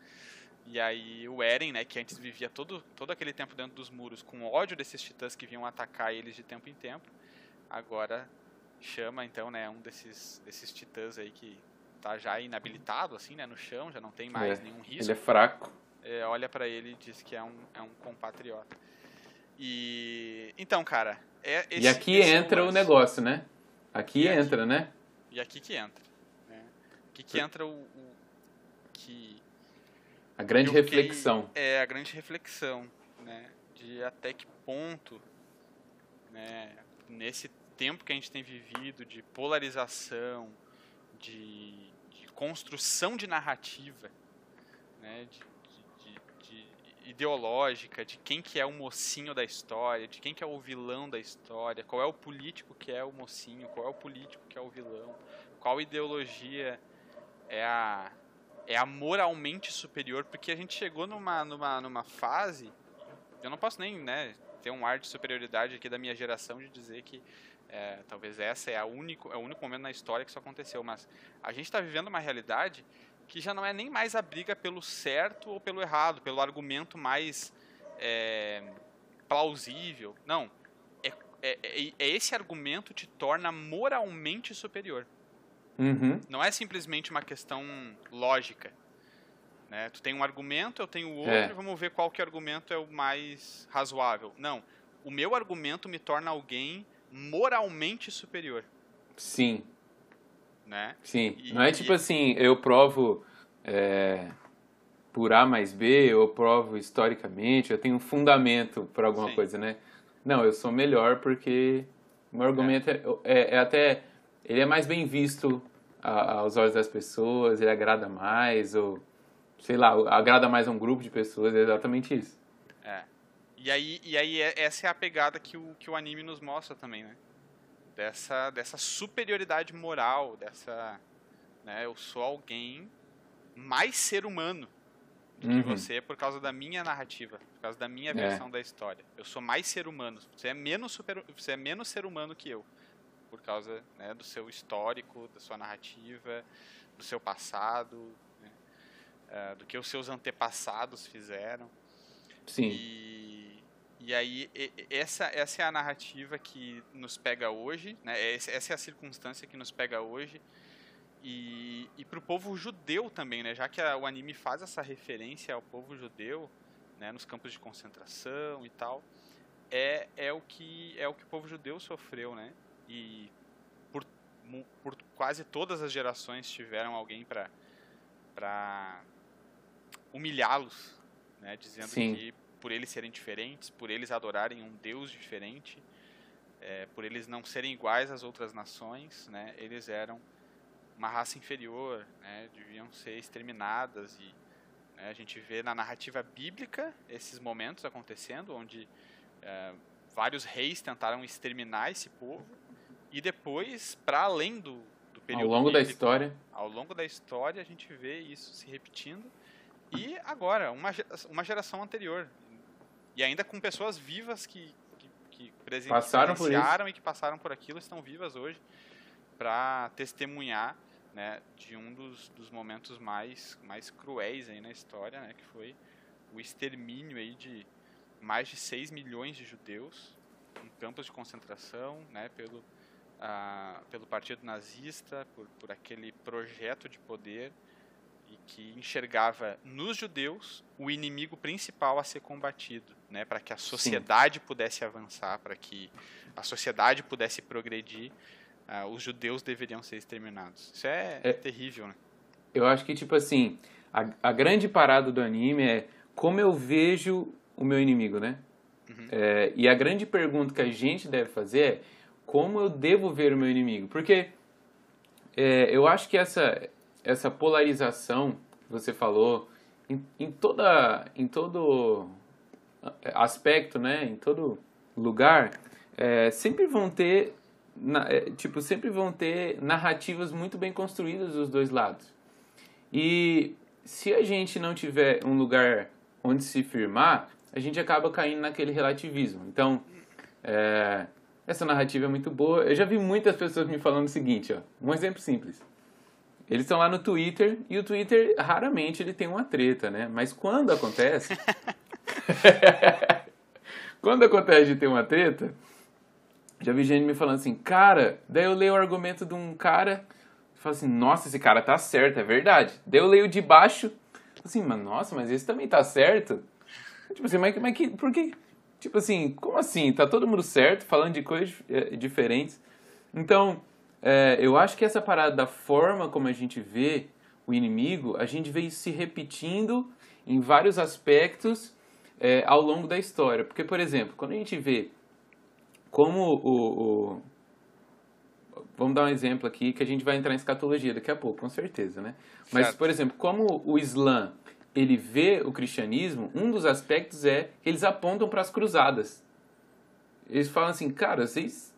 E aí o Eren, né, que antes vivia todo, todo aquele tempo dentro dos muros com ódio desses titãs que vinham atacar eles de tempo em tempo, agora chama então, né, um desses desses titãs aí que tá já inabilitado assim, né, no chão, já não tem mais é, nenhum risco. Ele é fraco. É, olha para ele e diz que é um, é um compatriota. E então, cara, é esse, E aqui entra o negócio, né? Aqui e entra, aqui, né? E aqui que entra. Né? Aqui que entra o, o que a grande reflexão. É a grande reflexão, né? De até que ponto, né? Nesse tempo que a gente tem vivido de polarização, de, de construção de narrativa, né, de, de, de, ideológica, de quem que é o mocinho da história, de quem que é o vilão da história, qual é o político que é o mocinho, qual é o político que é o vilão, qual ideologia é a é a moralmente superior, porque a gente chegou numa, numa, numa fase, eu não posso nem né, ter um ar de superioridade aqui da minha geração de dizer que é, talvez essa é, a único, é o único momento na história que isso aconteceu, mas a gente está vivendo uma realidade que já não é nem mais a briga pelo certo ou pelo errado, pelo argumento mais é, plausível. Não. É, é, é, é esse argumento te torna moralmente superior. Uhum. Não é simplesmente uma questão lógica. Né? Tu tem um argumento, eu tenho outro, É. vamos ver qual que argumento é o mais razoável. Não. O meu argumento me torna alguém moralmente superior, Sim, né? sim. E- Não é e- tipo assim, eu provo é, por A mais B, eu provo historicamente, eu tenho um fundamento para alguma Sim. coisa, né? Não, eu sou melhor porque o meu argumento é, é- é até. Ele é mais bem visto a- aos olhos das pessoas, ele agrada mais, ou sei lá, agrada mais a um grupo de pessoas, é exatamente isso. É. E aí, e aí é- essa é a pegada que o, que o anime nos mostra também, né? Dessa, dessa superioridade moral, dessa... Né, eu sou alguém mais ser humano do que Uhum. você por causa da minha narrativa, por causa da minha versão da história. Eu sou mais ser humano. Você é menos, super, você é menos ser humano que eu. Por causa né, do seu histórico, da sua narrativa, do seu passado, eh, do que os seus antepassados fizeram. Sim. E, e aí, e- essa, essa é a narrativa que nos pega hoje, né? Essa é a circunstância que nos pega hoje. E, e para o povo judeu também, né? Já que a- o anime faz essa referência ao povo judeu, né? Nos campos de concentração e tal, é, é, o, que, é o que o povo judeu sofreu, né? E por, por quase todas as gerações tiveram alguém para humilhá-los, né? Dizendo Sim. que por eles serem diferentes, por eles adorarem um Deus diferente, é, por eles não serem iguais às outras nações, né? Eles eram uma raça inferior, né? Deviam ser exterminadas e né, a gente vê na narrativa bíblica esses momentos acontecendo, onde é, vários reis tentaram exterminar esse povo e depois, para além do, do período Ao longo da bíblico, história. ao longo da história a gente vê isso se repetindo e agora uma, ge- uma geração anterior. E ainda com pessoas vivas que, que, que presenciaram e que passaram por aquilo estão vivas hoje para testemunhar né, de um dos, dos momentos mais, mais cruéis aí na história, né, que foi o extermínio aí de mais de 6 milhões de judeus em campos de concentração, né, pelo, ah, pelo partido nazista, por, por aquele projeto de poder e que enxergava nos judeus o inimigo principal a ser combatido, né, para que a sociedade Sim. pudesse avançar, para que a sociedade pudesse progredir, uh, os judeus deveriam ser exterminados. Isso é, é, terrível, né? Eu acho que tipo assim, a, a grande parada do anime é como eu vejo o meu inimigo, né? Uhum. É, e a grande pergunta que a gente deve fazer é como eu devo ver o meu inimigo? Porque é, eu acho que essa essa polarização que você falou em, em, toda em todo aspecto, né, em todo lugar, é, sempre vão ter na, é, tipo sempre vão ter narrativas muito bem construídas dos dois lados. E se a gente não tiver um lugar onde se firmar, a gente acaba caindo naquele relativismo. Então, é, essa narrativa é muito boa. Eu já vi muitas pessoas me falando o seguinte, ó, um exemplo simples. Eles estão lá no Twitter e o Twitter raramente ele tem uma treta, né? Mas quando acontece, quando acontece de ter uma treta, já vi gente me falando assim, cara, daí eu leio o argumento de um cara, e assim, nossa, esse cara tá certo, é verdade. Daí eu leio de baixo, assim, mas nossa, mas esse também tá certo. Tipo assim, mas, mas que, por que? Tipo assim, como assim? Tá todo mundo certo, falando de coisas é, diferentes. Então, é, eu acho que essa parada da forma como a gente vê o inimigo, a gente vê isso se repetindo em vários aspectos é, ao longo da história. Porque, por exemplo, quando a gente vê como o, o, Vamos dar um exemplo aqui que a gente vai entrar em escatologia daqui a pouco, com certeza, né? Mas, por exemplo, como o Islã ele vê o cristianismo, um dos aspectos é que eles apontam para as cruzadas. Eles falam assim, cara, vocês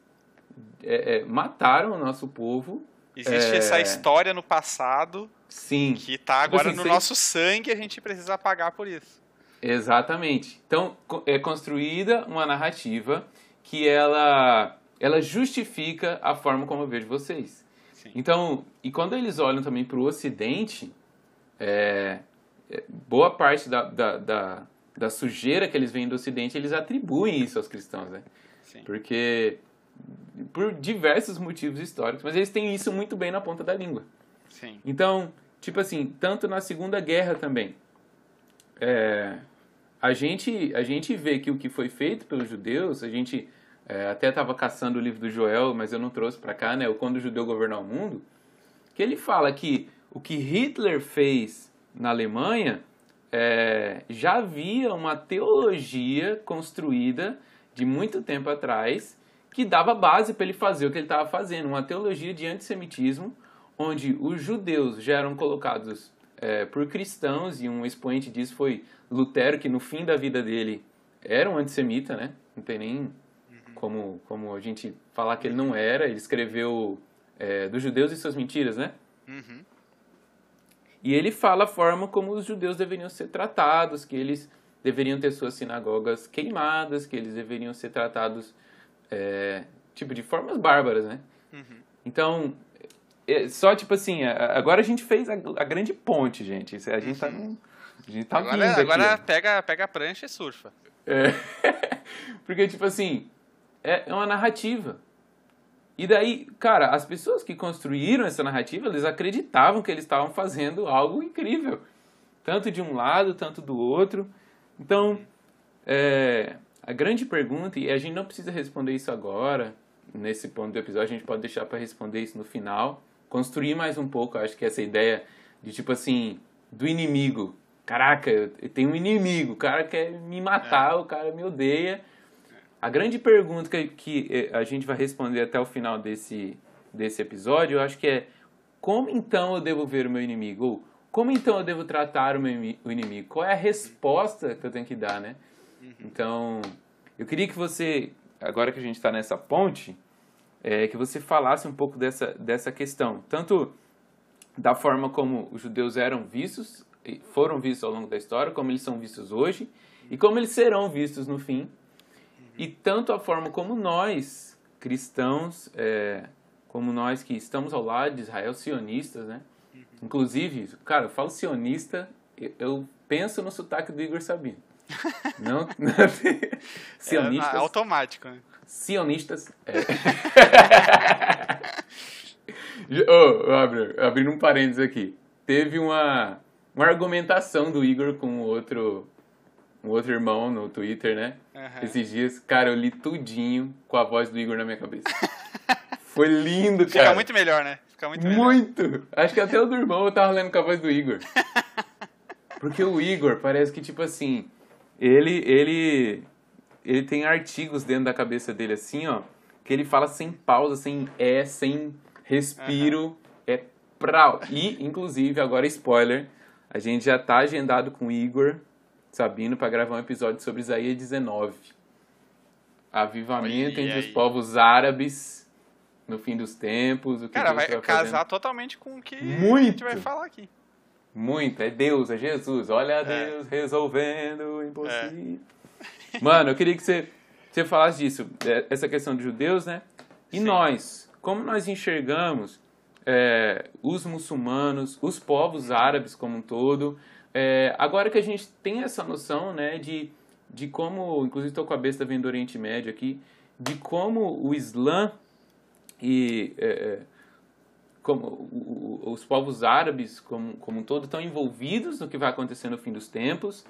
é, é, mataram o nosso povo. Existe é... essa história no passado Sim. que está tipo agora assim, no vocês... nosso sangue e a gente precisa pagar por isso. Exatamente. Então, é construída uma narrativa que ela, ela justifica a forma como eu vejo vocês. Sim. Então, e quando eles olham também para o Ocidente, é, é, boa parte da, da, da, da, sujeira que eles veem do Ocidente, eles atribuem isso aos cristãos, né? Sim. Porque por diversos motivos históricos, mas eles têm isso muito bem na ponta da língua. Sim. Então, tipo assim, tanto na Segunda Guerra também, é, a gente a gente vê que o que foi feito pelos judeus, a gente é, até estava caçando o livro do Joel, mas eu não trouxe para cá, né? O Quando o Judeu Governar o Mundo, que ele fala que o que Hitler fez na Alemanha é, já havia uma teologia construída de muito tempo atrás que dava base para ele fazer o que ele estava fazendo, uma teologia de antissemitismo, onde os judeus já eram colocados é, por cristãos, e um expoente disso foi Lutero, que no fim da vida dele era um antissemita, né? Não tem nem como, como a gente falar que ele não era. Ele escreveu é, dos judeus e suas mentiras, né? Uhum. E ele fala a forma como os judeus deveriam ser tratados, que eles deveriam ter suas sinagogas queimadas, que eles deveriam ser tratados é, tipo, de formas bárbaras, né? Uhum. Então, é, só tipo assim, agora a gente fez a, a grande ponte, gente. A gente tá uhum. tá, a gente tá agora, aqui. Agora pega, pega a prancha e surfa. É. Porque, tipo assim, é, é uma narrativa. E daí, cara, as pessoas que construíram essa narrativa, eles acreditavam que eles estavam fazendo algo incrível. Tanto de um lado, tanto do outro. Então, é, a grande pergunta, e a gente não precisa responder isso agora, nesse ponto do episódio, a gente pode deixar para responder isso no final, construir mais um pouco, acho que essa ideia de tipo assim, do inimigo. Caraca, eu tenho um inimigo, o cara quer me matar, é. o cara me odeia. A grande pergunta que, que eh, a gente vai responder até o final desse, desse episódio, eu acho que é como então eu devo ver o meu inimigo? Ou como então eu devo tratar o meu o inimigo? Qual é a resposta que eu tenho que dar, né? Uhum. Então, eu queria que você, agora que a gente está nessa ponte, é, que você falasse um pouco dessa, dessa questão. Tanto da forma como os judeus eram vistos, foram vistos ao longo da história, como eles são vistos hoje, e como eles serão vistos no fim. E tanto a forma como nós, cristãos, é, como nós que estamos ao lado de Israel, sionistas, né? Uhum. Inclusive, cara, eu falo sionista, eu penso no sotaque do Igor Sabino. Não, não sionistas. É, automático, né? Sionistas. É. oh, abrindo, abrindo um parênteses aqui. Teve uma, uma argumentação do Igor com outro um outro irmão no Twitter, né? Uhum. Esses dias, cara, eu li tudinho com a voz do Igor na minha cabeça. Foi lindo, cara. Fica muito melhor, né? Fica muito melhor. Muito! Acho que até o do irmão eu tava lendo com a voz do Igor. Porque o Igor parece que, tipo assim, ele, ele, ele tem artigos dentro da cabeça dele, assim, ó, que ele fala sem pausa, sem é, sem respiro, uhum. é prau. E, inclusive, agora spoiler, a gente já tá agendado com o Igor Sabino para gravar um episódio sobre Isaías 19. Avivamento entre os povos árabes no fim dos tempos. O que Cara, vai, vai casar fazendo. totalmente com o que Muito. a gente vai falar aqui. Muito, é Deus, é Jesus. Olha Deus resolvendo o impossível. É. Mano, eu queria que você, você falasse disso, é, essa questão de judeus, né? E Sim. nós, como nós enxergamos é, os muçulmanos, os povos árabes como um todo, é, agora que a gente tem essa noção, né, de, de como, inclusive estou com a besta vendo do Oriente Médio aqui, de como o Islã e é, é como o, os povos árabes como, como um todo estão envolvidos no que vai acontecer no fim dos tempos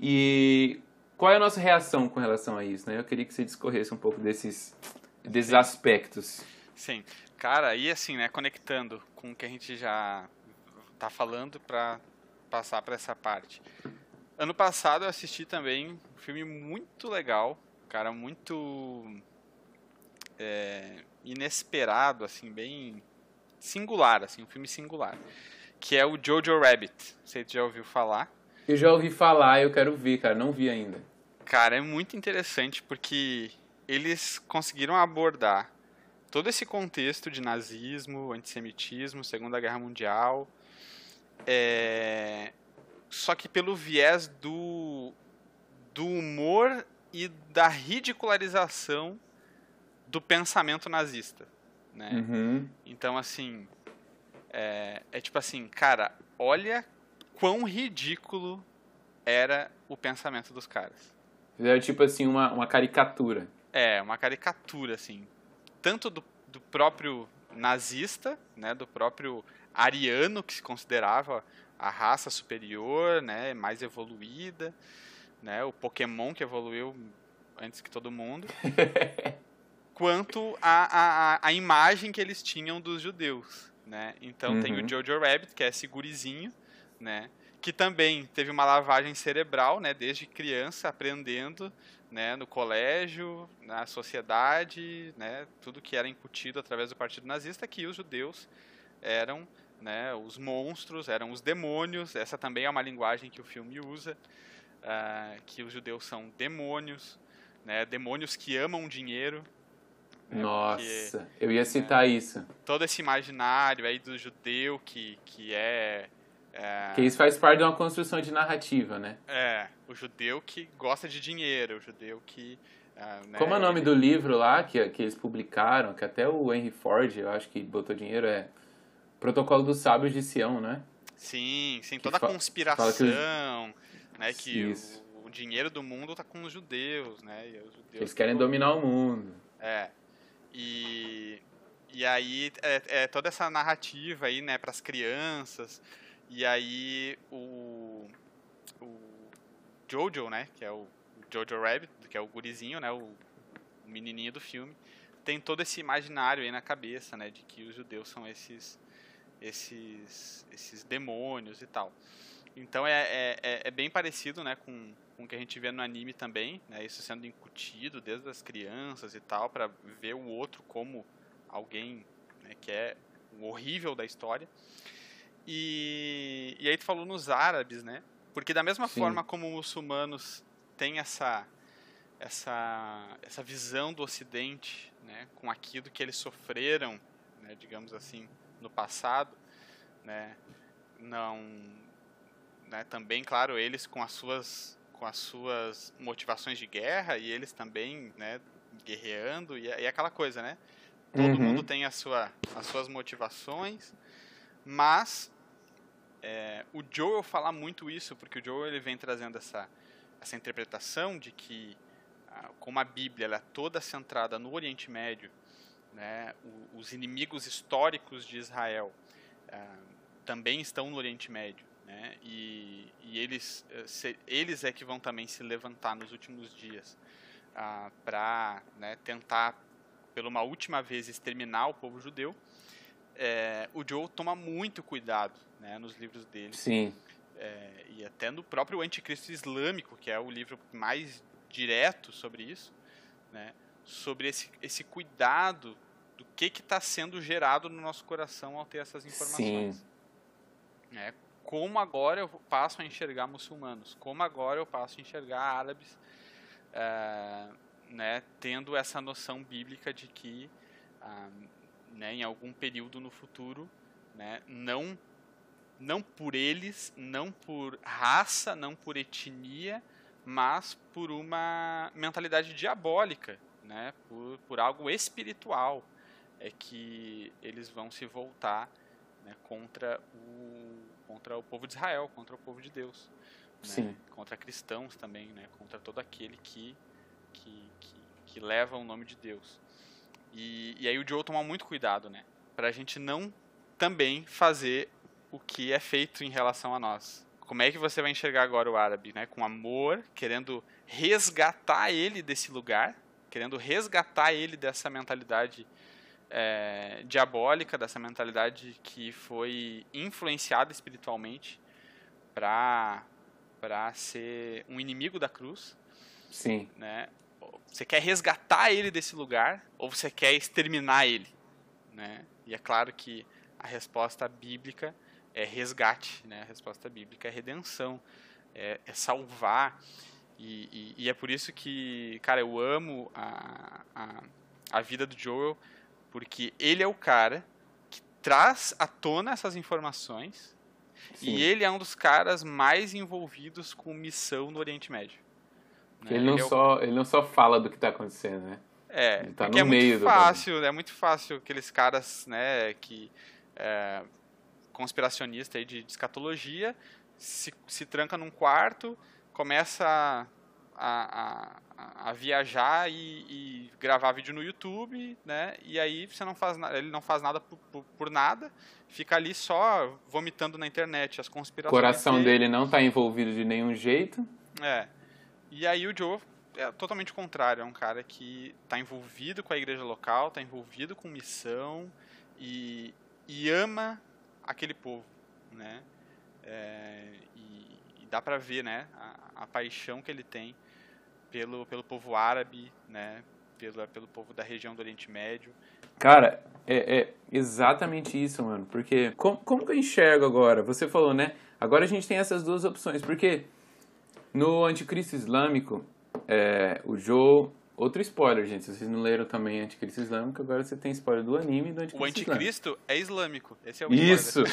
e qual é a nossa reação com relação a isso, né? Eu queria que você discorresse um pouco desses, desses Sim. aspectos. Sim, cara, e assim, né, conectando com o que a gente já tá falando para passar para essa parte. Ano passado eu assisti também um filme muito legal, cara, muito é, inesperado, assim, bem singular, assim, um filme singular, que é o Jojo Rabbit. Você já ouviu falar? Eu já ouvi falar, eu quero ver, cara, não vi ainda. Cara, é muito interessante porque eles conseguiram abordar todo esse contexto de nazismo, antissemitismo, Segunda Guerra Mundial, é... Só que pelo viés do, do humor e da ridicularização do pensamento nazista. Né? Uhum. Então, assim, é, é tipo assim, cara, olha quão ridículo era o pensamento dos caras. Fizeram tipo assim uma, uma caricatura. É, uma caricatura, assim. Tanto do, do próprio nazista, né, do próprio ariano, que se considerava a raça superior, né, mais evoluída, né, o Pokémon que evoluiu antes que todo mundo, quanto a, a, a imagem que eles tinham dos judeus, né? Então uhum. tem o uhum. Jojo Rabbit, que é esse gurizinho, né, que também teve uma lavagem cerebral, né, desde criança aprendendo, né, no colégio, na sociedade, né, tudo que era incutido através do Partido Nazista, que os judeus eram né, os monstros, eram os demônios. Essa também é uma linguagem que o filme usa, uh, que os judeus são demônios, né, demônios que amam dinheiro. Né, Nossa, porque, eu ia citar isso. Todo esse imaginário aí do judeu que, que é, é... Que isso faz parte de uma construção de narrativa, né? É, o judeu que gosta de dinheiro, o judeu que... Uh, né, Como é o nome do livro lá que, que eles publicaram, que até o Henry Ford, eu acho que botou dinheiro, é Protocolo dos Sábios de Sião, né? Sim, sim, toda a conspiração, que os... né, que o, o, dinheiro do mundo tá com os judeus, né? Os judeus Eles querem dominar o mundo. É. E e aí é, é toda essa narrativa aí, né, para as crianças. E aí o o Jojo, né, que é o Jojo Rabbit, que é o gurizinho, né, o, menininho do filme, tem todo esse imaginário aí na cabeça, né, de que os judeus são esses esses, esses demônios e tal. Então é, é, é, é bem parecido né, com, com o que a gente vê no anime também, né, isso sendo incutido desde as crianças e tal, para ver o outro como alguém né, que é o horrível da história. E, e aí tu falou nos árabes, né? Porque da mesma Sim. forma como muçulmanos têm essa, essa, essa visão do Ocidente, né, com aquilo que eles sofreram, né, digamos assim, no passado, né? Não, né? Também, claro, eles com as suas com as suas motivações de guerra e eles também, né, guerreando e, e aquela coisa, né? Todo uhum. mundo tem a sua, as suas motivações, mas é, o Joel fala muito isso porque o Joel ele vem trazendo essa essa interpretação de que como a Bíblia ela é toda centrada no Oriente Médio, né, os inimigos históricos de Israel uh, também estão no Oriente Médio, né, e, e eles, eh, se, eles é que vão também se levantar nos últimos dias ah, para né, tentar, pela uma última vez, exterminar o povo judeu. É, o Joe toma muito cuidado né, nos livros dele. Sim. É, e até no próprio Anticristo Islâmico, que é o livro mais direto sobre isso, né, sobre esse, esse cuidado do que está sendo gerado no nosso coração ao ter essas informações. Sim. É, como agora eu passo a enxergar muçulmanos, como agora eu passo a enxergar árabes, é, né, tendo essa noção bíblica de que ah, né, em algum período no futuro, né, não, não por eles, não por raça, não por etnia, mas por uma mentalidade diabólica, né, por, por algo espiritual, é que eles vão se voltar né, contra, o, contra o povo de Israel, contra o povo de Deus. Né, contra cristãos também, né, contra todo aquele que, que, que, que leva o nome de Deus. E, e aí o Joe toma muito cuidado, né, para a gente não também fazer o que é feito em relação a nós. Como é que você vai enxergar agora o árabe, né? Com amor, querendo resgatar ele desse lugar, querendo resgatar ele dessa mentalidade é, diabólica, dessa mentalidade que foi influenciada espiritualmente para para ser um inimigo da cruz. Sim. Né? Você quer resgatar ele desse lugar ou você quer exterminar ele, né? E é claro que a resposta bíblica é resgate, né? A resposta bíblica é redenção, é, é salvar. E, e, e, é por isso que, cara, eu amo a, a, a vida do Joel, porque ele é o cara que traz à tona essas informações Sim. e ele é um dos caras mais envolvidos com missão no Oriente Médio. Né? Ele, não ele, é só, ele não só fala do que está acontecendo, né? É, ele tá no é meio muito fácil, é muito fácil aqueles caras, né, que é, conspiracionista aí de, de escatologia, se, se tranca num quarto, começa a, a, a, viajar e, e, gravar vídeo no YouTube, né? E aí você não faz ele não faz nada por, por, por nada, fica ali só vomitando na internet as conspirações. O coração dele, dele não está envolvido de nenhum jeito. É. E aí o Joe é totalmente o contrário, é um cara que está envolvido com a igreja local, está envolvido com missão e, e ama aquele povo, né? É, e, e, dá para ver, né, a, a, paixão que ele tem pelo, pelo povo árabe, né, pelo, pelo povo da região do Oriente Médio. Cara, é, é exatamente isso, mano. Porque como, como que eu enxergo agora? Você falou, né? Agora a gente tem essas duas opções. Porque no Anticristo Islâmico, é, o Joe Outro spoiler, gente. Se vocês não leram também Anticristo Islâmico, agora você tem spoiler do anime e do Anticristo O Anticristo Islâmico. é islâmico. Esse é o Isso!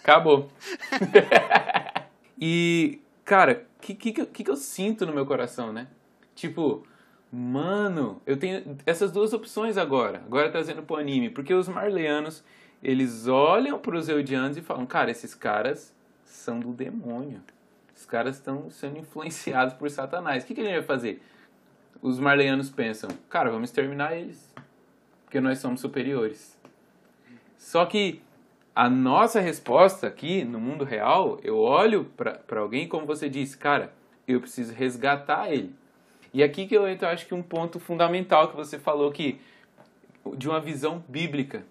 Acabou. e, cara, o que, que, que eu sinto no meu coração, né? Tipo, mano, eu tenho essas duas opções agora. Agora trazendo pro anime. Porque os marleanos, eles olham pros eudianos e falam, cara, esses caras são do demônio. Os caras estão sendo influenciados por Satanás. O que, que a gente vai fazer? os marleyanos pensam, cara, vamos exterminar eles, porque nós somos superiores. Só que a nossa resposta aqui no mundo real, eu olho para alguém como você disse, cara, eu preciso resgatar ele. E aqui que eu entro, acho que um ponto fundamental que você falou que de uma visão bíblica.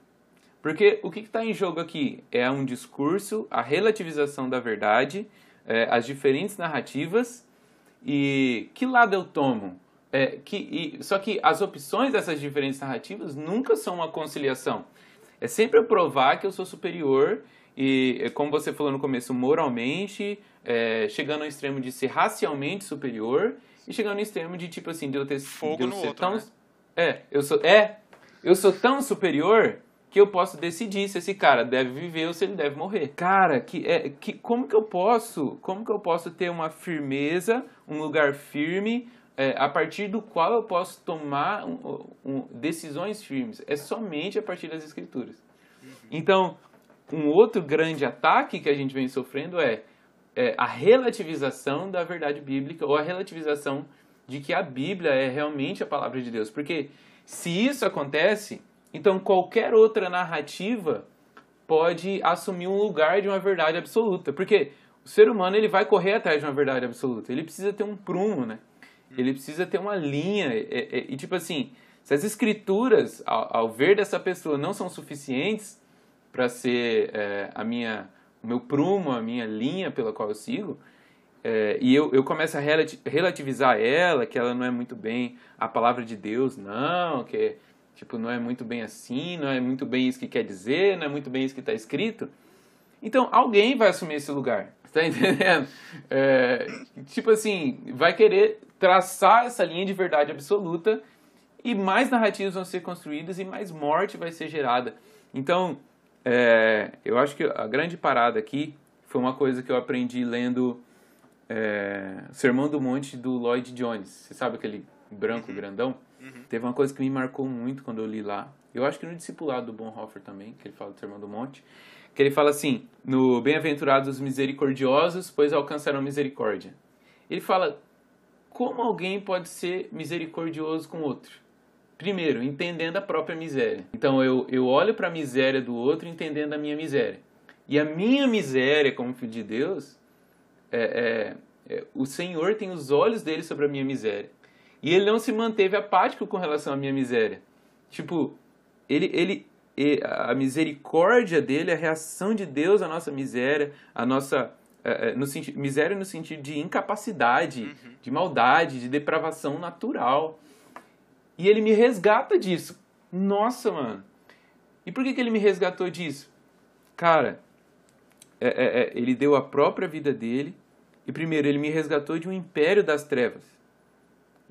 Porque o que está em jogo aqui é um discurso, a relativização da verdade, é, as diferentes narrativas e que lado eu tomo? É, que, e, só que as opções dessas diferentes narrativas nunca são uma conciliação. É sempre eu provar que eu sou superior e, é, como você falou no começo, moralmente, é, chegando ao extremo de ser racialmente superior e chegando ao extremo de tipo assim, de eu ter Fogo de eu no ser outro, tão né? é, eu sou é, eu sou tão superior que eu posso decidir se esse cara deve viver ou se ele deve morrer. Cara, que é que como que eu posso, como que eu posso ter uma firmeza, um lugar firme é, a partir do qual eu posso tomar um, um, decisões firmes? É somente a partir das escrituras. Então, um outro grande ataque que a gente vem sofrendo é, é a relativização da verdade bíblica ou a relativização de que a Bíblia é realmente a palavra de Deus, porque se isso acontece então, qualquer outra narrativa pode assumir um lugar de uma verdade absoluta. Porque o ser humano ele vai correr atrás de uma verdade absoluta. Ele precisa ter um prumo, né? Ele precisa ter uma linha. E, e, e tipo assim, se as escrituras, ao, ao, ver dessa pessoa, não são suficientes para ser é, a minha, meu prumo, a minha linha pela qual eu sigo, é, e eu, eu começo a relativizar ela, que ela não é muito bem a palavra de Deus, não, que Tipo, não é muito bem assim, não é muito bem isso que quer dizer, não é muito bem isso que está escrito. Então, alguém vai assumir esse lugar. Tá entendendo? É, tipo assim, vai querer traçar essa linha de verdade absoluta e mais narrativas vão ser construídas e mais morte vai ser gerada. Então, é, eu acho que a grande parada aqui foi uma coisa que eu aprendi lendo é, Sermão do Monte do Lloyd Jones. Você sabe aquele branco uhum. grandão? Uhum. Teve uma coisa que me marcou muito quando eu li lá. Eu acho que no discipulado do Bonhoeffer também, que ele fala do Sermão do Monte, que ele fala assim, no Bem-aventurados os misericordiosos, pois alcançarão misericórdia. Ele fala, como alguém pode ser misericordioso com outro? Primeiro, entendendo a própria miséria. Então eu, eu olho para a miséria do outro entendendo a minha miséria. E a minha miséria como filho de Deus, é, é, é, o Senhor tem os olhos dele sobre a minha miséria. E ele não se manteve apático com relação à minha miséria. Tipo, ele, ele, a misericórdia dele, a reação de Deus à nossa miséria, a nossa é, é, no sentido, miséria no sentido de incapacidade, uhum. de maldade, de depravação natural. E ele me resgata disso. Nossa, mano. E por que, que ele me resgatou disso? Cara, é, é, é ele deu a própria vida dele. E primeiro, ele me resgatou de um império das trevas.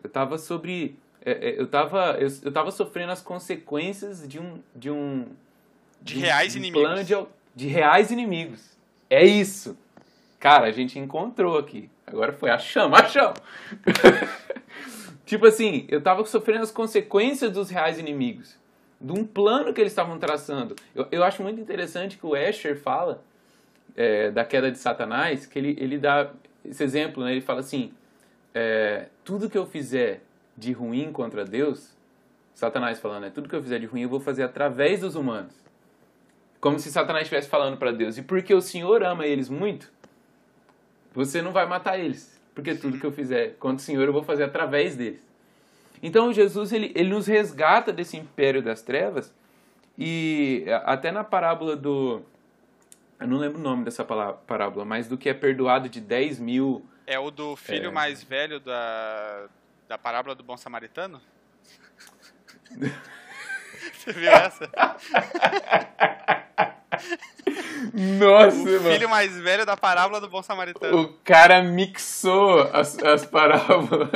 Eu estava sobre. É, é, eu estava eu, eu tava sofrendo as consequências de um. De, um, de, de reais um inimigos. De, de reais inimigos. É isso. Cara, a gente encontrou aqui. Agora foi, achamos, achamos. tipo assim, eu estava sofrendo as consequências dos reais inimigos. De um plano que eles estavam traçando. Eu, eu acho muito interessante que o Escher fala é, da queda de Satanás, que ele, ele dá esse exemplo, né? Ele fala assim, é, tudo que eu fizer de ruim contra Deus, Satanás falando, né? Tudo que eu fizer de ruim eu vou fazer através dos humanos. Como se Satanás estivesse falando para Deus. E porque o Senhor ama eles muito, você não vai matar eles. Porque tudo que eu fizer contra o Senhor eu vou fazer através deles. Então Jesus ele, ele nos resgata desse império das trevas. E até na parábola do. Eu não lembro o nome dessa parábola, mas do que é perdoado de 10 mil é o do filho é... mais velho da, da parábola do bom samaritano? Você viu essa? Nossa, o mano. filho mais velho da parábola do bom samaritano. O cara mixou as, as parábolas.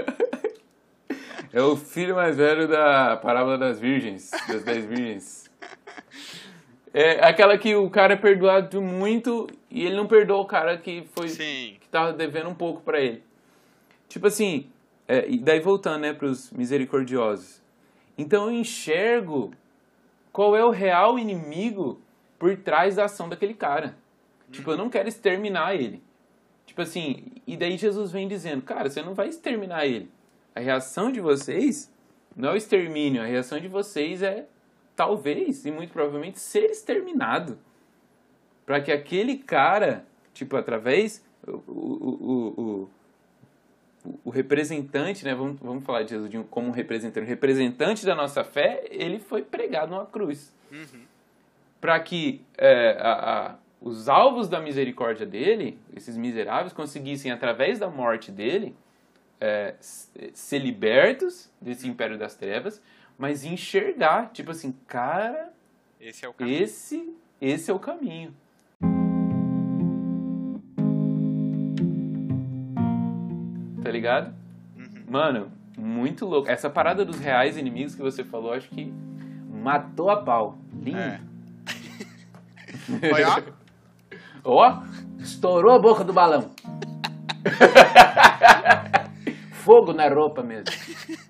É o filho mais velho da parábola das virgens, das dez virgens. É aquela que o cara é perdoado muito e ele não perdoa o cara que foi Sim. que tava devendo um pouco para ele. Tipo assim, é, e daí voltando, né, para os misericordiosos. Então eu enxergo qual é o real inimigo por trás da ação daquele cara. Tipo, eu não quero exterminar ele. Tipo assim, e daí Jesus vem dizendo, cara, você não vai exterminar ele. A reação de vocês não é o extermínio, a reação de vocês é talvez e muito provavelmente ser exterminado. Para que aquele cara, tipo, através o, o, o, o, representante, né? Vamos, vamos falar de Jesus como um representante. Representante da nossa fé, ele foi pregado numa cruz. Uhum. Para que é, a, a, os alvos da misericórdia dele, esses miseráveis, conseguissem, através da morte dele, é, ser libertos desse império das trevas, mas enxergar, tipo assim, cara, esse é o caminho. Esse, esse é o caminho. Tá ligado? Uhum. Mano, muito louco. Essa parada dos reais inimigos que você falou, acho que matou a pau. Lindo. É. Ó. Ó, estourou a boca do balão. Fogo na roupa mesmo.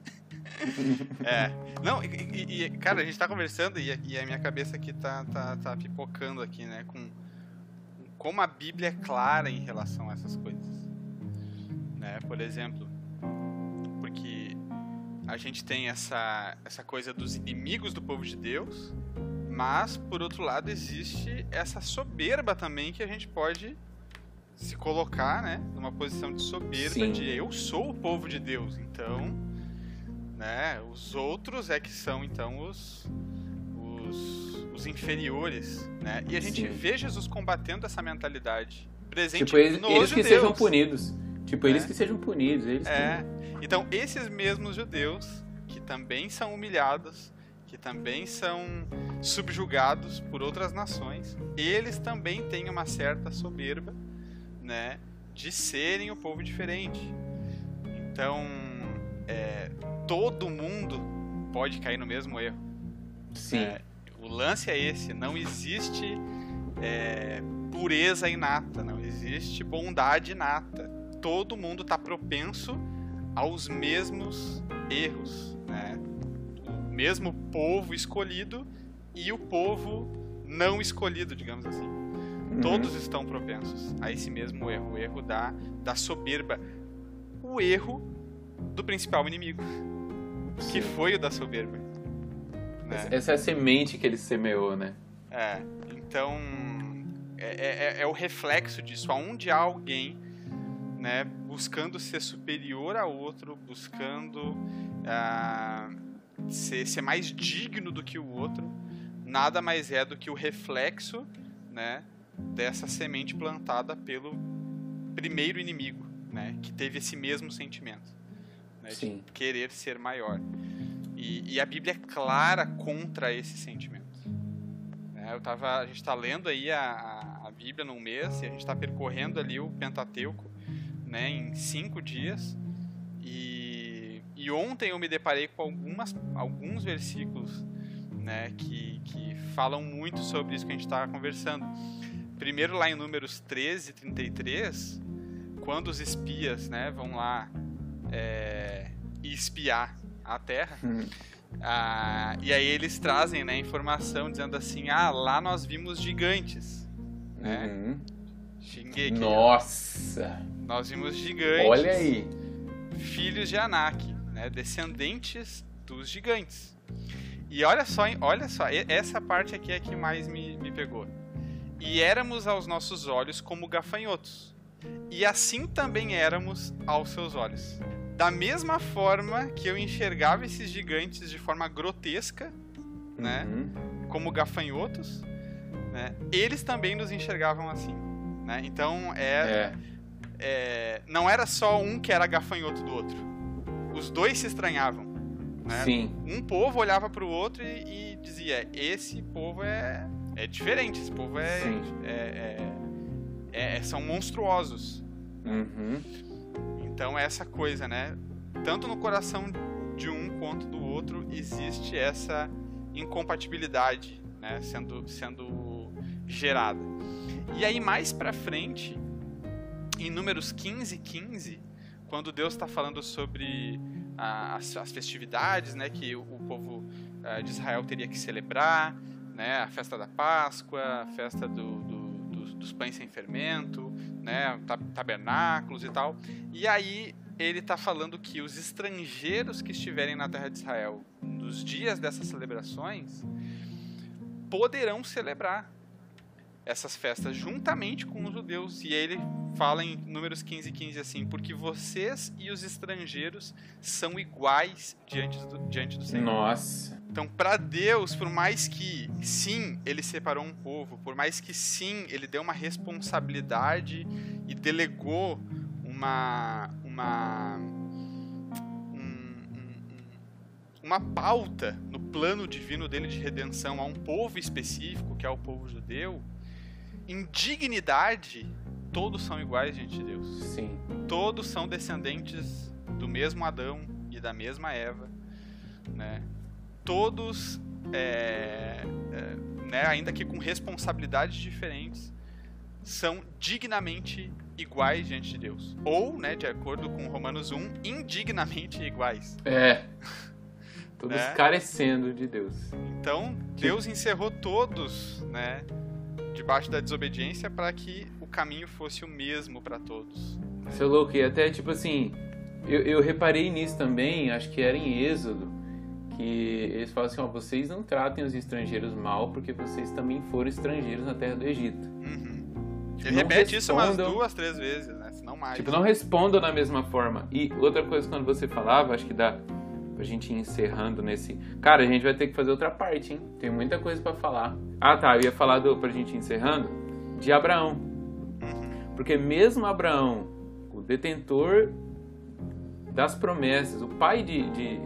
É. Não, e, e, cara, a gente tá conversando e, e, a minha cabeça aqui tá, tá, tá pipocando aqui, né? Com como a Bíblia é clara em relação a essas coisas. Né? Por exemplo, porque a gente tem essa, essa coisa dos inimigos do povo de Deus, mas, por outro lado, existe essa soberba também que a gente pode se colocar, né, numa posição de soberba Sim. de eu sou o povo de Deus, então, né, os outros é que são então os os, os inferiores, né? E a gente Sim. vê Jesus combatendo essa mentalidade presente tipo, eles, nos eles judeus. que sejam punidos. Tipo, é. eles que sejam punidos, eles É. Que... Então, esses mesmos judeus que também são humilhados, que também são subjugados por outras nações, eles também têm uma certa soberba, né, de serem o povo diferente. Então, é, todo mundo pode cair no mesmo erro. Sim. É, o lance é esse: não existe é, pureza inata, não existe bondade inata. Todo mundo está propenso aos mesmos erros, mesmo povo escolhido e o povo não escolhido, digamos assim. Uhum. Todos estão propensos a esse mesmo erro, o erro da, da soberba, o erro do principal inimigo, Sim. que foi o da soberba. Né? Essa é a semente que ele semeou, né? É, então é, é, é o reflexo disso. Aonde há alguém né, buscando ser superior a outro, buscando uh, ser, ser mais digno do que o outro, nada mais é do que o reflexo né, dessa semente plantada pelo primeiro inimigo, né, que teve esse mesmo sentimento né, de querer ser maior. E, e, a Bíblia é clara contra esse sentimento. É, eu tava, a gente está lendo aí a, a, Bíblia num mês e a gente está percorrendo ali o Pentateuco né, em cinco dias. E, e ontem eu me deparei com algumas, alguns versículos né, que, que falam muito sobre isso que a gente está conversando. Primeiro lá em Números 13, 33, quando os espias né, vão lá é, espiar a Terra. Ah, e aí eles trazem né, informação dizendo assim: ah, lá nós vimos gigantes. Né? Uhum. Shingeki. Nossa! Nós vimos gigantes. Olha aí! Filhos de Anak, né, descendentes dos gigantes. E olha só, olha só, essa parte aqui é que mais me, me pegou. E éramos aos nossos olhos como gafanhotos, e assim também éramos aos seus olhos. Da mesma forma que eu enxergava esses gigantes de forma grotesca, né? Uhum. Como gafanhotos, né? Eles também nos enxergavam assim, né? Então é, é. é não era só um que era gafanhoto do outro. Os dois se estranhavam. Né? Sim. Um povo olhava para o outro e, e, dizia: esse povo é, é diferente, esse povo é, é, é, é são monstruosos. Uhum. Então é essa coisa, né? Tanto no coração de um quanto do outro existe essa incompatibilidade, né? Sendo, sendo gerada. E aí mais para frente, em Números 15, 15, quando Deus está falando sobre as, as, festividades, né? Que o, o povo uh, de Israel teria que celebrar, né? A festa da Páscoa, a festa do, do, dos, dos pães sem fermento, né, tabernáculos e tal. E aí ele está falando que os estrangeiros que estiverem na terra de Israel nos dias dessas celebrações poderão celebrar essas festas juntamente com os judeus. E ele fala em Números 15, 15 assim: Porque vocês e os estrangeiros são iguais diante do, diante do Senhor. Nossa. Então, para Deus, por mais que sim, ele separou um povo, por mais que sim, ele deu uma responsabilidade e delegou uma uma um, uma pauta no plano divino dele de redenção a um povo específico, que é o povo judeu, em dignidade, todos são iguais diante de Deus. Sim. Todos são descendentes do mesmo Adão e da mesma Eva, né? todos é, é, né, ainda que com responsabilidades diferentes, são dignamente iguais diante de Deus. Ou, né, de acordo com Romanos 1, indignamente iguais. É. Todos né? carecendo de Deus. Então, Deus encerrou todos, né, debaixo da desobediência para que caminho fosse o mesmo para todos. Seu louco, e até tipo assim, eu, eu reparei nisso também, acho que era em Êxodo, que eles falam assim, ó, vocês não tratem os estrangeiros mal porque vocês também foram estrangeiros na terra do Egito. Uhum. Tipo, Ele repete isso umas duas, três vezes, né? Se não mais. Tipo, não respondam da mesma forma. E outra coisa, quando você falava, acho que dá pra gente ir encerrando nesse. Cara, a gente vai ter que fazer outra parte, hein? Tem muita coisa para falar. Ah, tá. Eu ia falar do, pra gente ir encerrando de Abraão. Porque mesmo Abraão, o detentor das promessas, o pai de, de,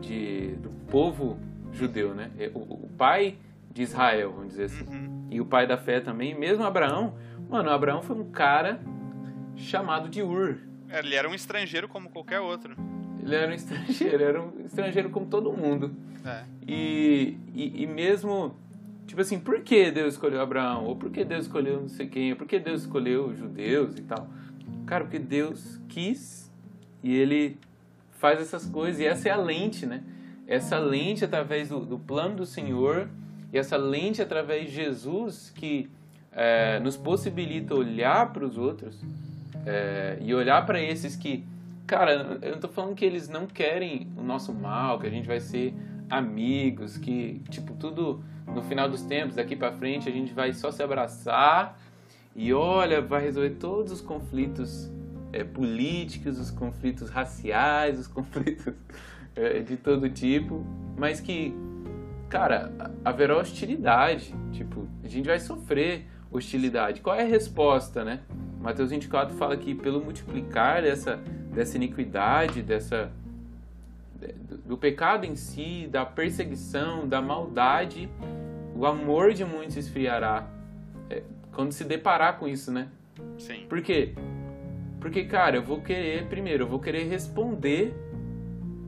de do povo judeu, né? É, o, o, pai de Israel, vamos dizer assim. Uhum. E o pai da fé também. Mesmo Abraão, mano, Abraão foi um cara chamado de Ur. É, ele era um estrangeiro como qualquer outro. Ele era um estrangeiro, era um estrangeiro como todo mundo. É. E, e, e, mesmo, tipo assim, por que Deus escolheu Abraão? Ou por que Deus escolheu não sei quem? Ou por que Deus escolheu os judeus e tal? Cara, porque Deus quis e ele faz essas coisas. E essa é a lente, né? Essa lente através do, do plano do Senhor e essa lente através de Jesus que é, nos possibilita olhar para os outros é, e olhar para esses que Cara, eu não tô falando que eles não querem o nosso mal, que a gente vai ser amigos, que, tipo, tudo no final dos tempos, daqui para frente, a gente vai só se abraçar e olha, vai resolver todos os conflitos é, políticos, os conflitos raciais, os conflitos é, de todo tipo, mas que, cara, haverá hostilidade, tipo, a gente vai sofrer hostilidade. Qual é a resposta, né? Mateus 24 fala que pelo multiplicar dessa dessa iniquidade, dessa do pecado em si, da perseguição, da maldade, o amor de muitos esfriará é, quando se deparar com isso, né? Sim. Por quê? Porque, cara, eu vou querer, primeiro, eu vou querer responder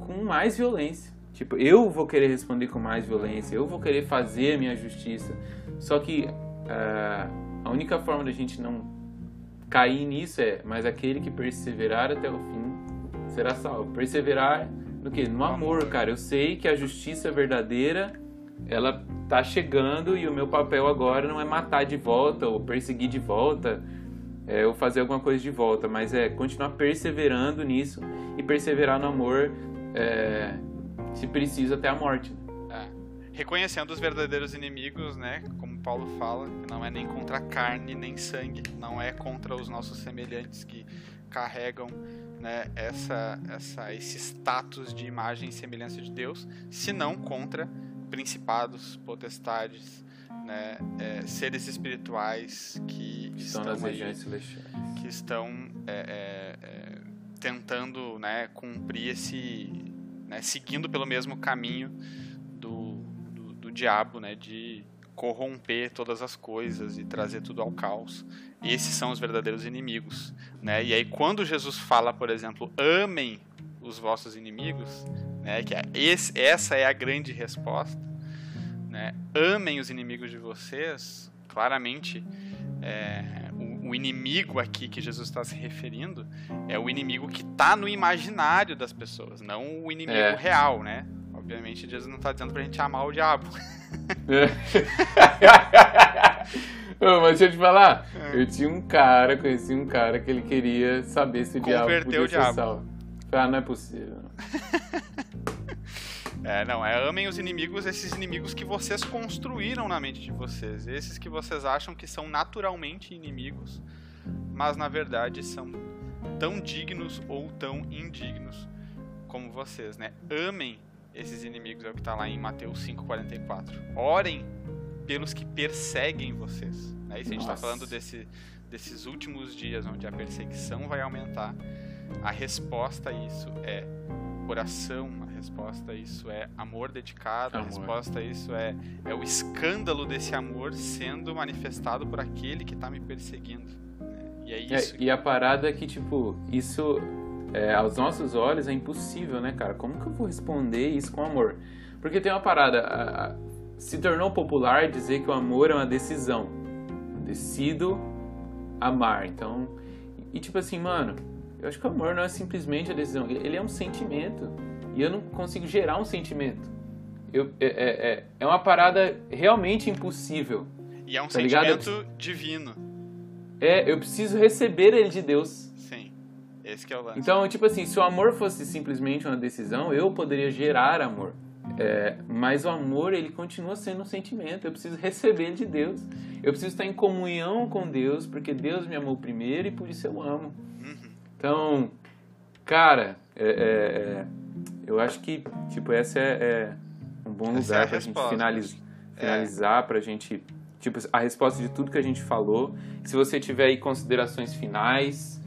com mais violência. Tipo, eu vou querer responder com mais violência, eu vou querer fazer a minha justiça. Só que uh, a única forma da gente não cair nisso é, mas aquele que perseverar até o fim será salvo. Perseverar no que? No amor, cara. Eu sei que a justiça verdadeira ela tá chegando e o meu papel agora não é matar de volta ou perseguir de volta, é, ou fazer alguma coisa de volta, mas é continuar perseverando nisso e perseverar no amor, é, se preciso até a morte. É. Reconhecendo os verdadeiros inimigos, né? Como Paulo fala, não é nem contra carne nem sangue, não é contra os nossos semelhantes que carregam né, essa, essa, esse status de imagem e semelhança de Deus, senão contra principados, potestades, né, é, seres espirituais que estão que estão é, é, é, tentando né, cumprir esse, né, seguindo pelo mesmo caminho do, do, do diabo, né, de corromper todas as coisas e trazer tudo ao caos. Esses são os verdadeiros inimigos, né? E aí quando Jesus fala, por exemplo, amem os vossos inimigos, né? Que é esse, essa é a grande resposta, né? Amem os inimigos de vocês. Claramente, é, o, o, inimigo aqui que Jesus está se referindo é o inimigo que está no imaginário das pessoas, não o inimigo é. real, né? Obviamente, Jesus não está dizendo para a gente amar o diabo. Ô, mas deixa eu te falar, é. eu tinha um cara, conheci um cara que ele queria saber se o diabo podia o ser diabo. salvo. Ah, não é possível. É, não, é amem os inimigos, esses inimigos que vocês construíram na mente de vocês. Esses que vocês acham que são naturalmente inimigos, mas na verdade são tão dignos ou tão indignos como vocês, né? Amem esses inimigos, é o que está lá em Mateus 5,44. Orem pelos que perseguem vocês. Né? Isso a gente está falando desse, desses últimos dias onde a perseguição vai aumentar. A resposta a isso é oração, a resposta a isso é amor dedicado, amor. a resposta a isso é, é o escândalo desse amor sendo manifestado por aquele que está me perseguindo. Né? E é, é isso. É, que... E a parada é que, tipo, isso é, aos nossos olhos é impossível, né, cara? Como que eu vou responder isso com amor? Porque tem uma parada, a, a, se tornou popular dizer que o amor é uma decisão. Decido amar. Então, e tipo assim, mano, eu acho que o amor não é simplesmente a decisão, ele é um sentimento. E eu não consigo gerar um sentimento. Eu, é, é, é, é uma parada realmente impossível. E é um tá sentimento ligado? divino. É, eu preciso receber ele de Deus. Esse que é o lance. Então, tipo assim, se o amor fosse simplesmente uma decisão, eu poderia gerar amor. É, mas o amor, ele continua sendo um sentimento. Eu preciso receber de Deus. Eu preciso estar em comunhão com Deus, porque Deus me amou primeiro e por isso eu amo. Uhum. Então, cara, é, é, é eu acho que, tipo, essa é, é um bom essa lugar é pra gente finalizar, é. finalizar pra gente, tipo, a resposta de tudo que a gente falou. Se você tiver aí considerações finais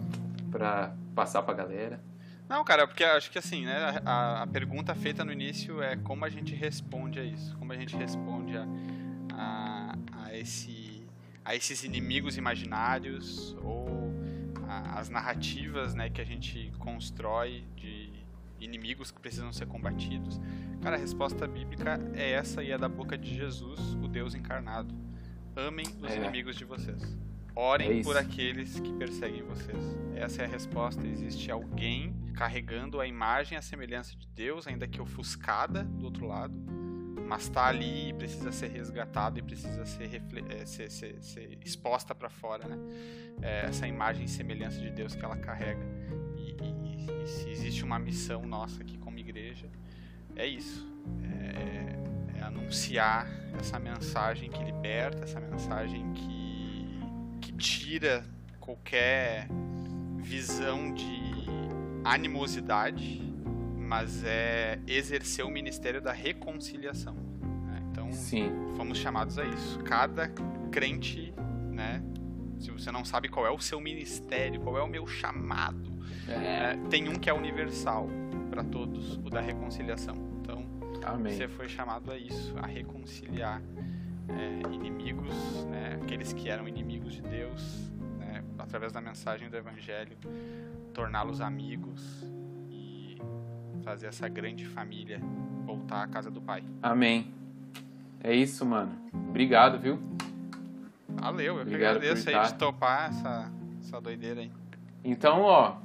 para passar pra galera. Não, cara, porque acho que assim, né, a, a, pergunta feita no início é como a gente responde a isso, como a gente responde a, a, a esse, a esses inimigos imaginários ou a, as narrativas, né, que a gente constrói de inimigos que precisam ser combatidos. Cara, a resposta bíblica é essa e é da boca de Jesus, o Deus encarnado. Amem os é. inimigos de vocês. Orem é por aqueles que perseguem vocês. Essa é a resposta. Existe alguém carregando a imagem a semelhança de Deus, ainda que ofuscada do outro lado, mas está ali e precisa ser resgatado e precisa ser, é, ser, ser, ser exposta para fora, né? É essa imagem e semelhança de Deus que ela carrega. E, e, e, se existe uma missão nossa aqui como igreja, é isso. É, é anunciar essa mensagem que liberta, essa mensagem que tira qualquer visão de animosidade, mas é exercer o ministério da reconciliação. Né? Então, Sim. fomos chamados a isso. Cada crente, né? Se você não sabe qual é o seu ministério, qual é o meu chamado, é. Né? tem um que é universal para todos, o da reconciliação. Então, Amém. você foi chamado a isso, a reconciliar é, inimigos, né? aqueles que eram inimigos de Deus, né? através da mensagem do Evangelho, torná-los amigos e fazer essa grande família voltar à casa do Pai. Amém. É isso, mano. Obrigado, viu? Valeu, eu Obrigado que agradeço aí de topar essa, essa doideira aí. Então, ó,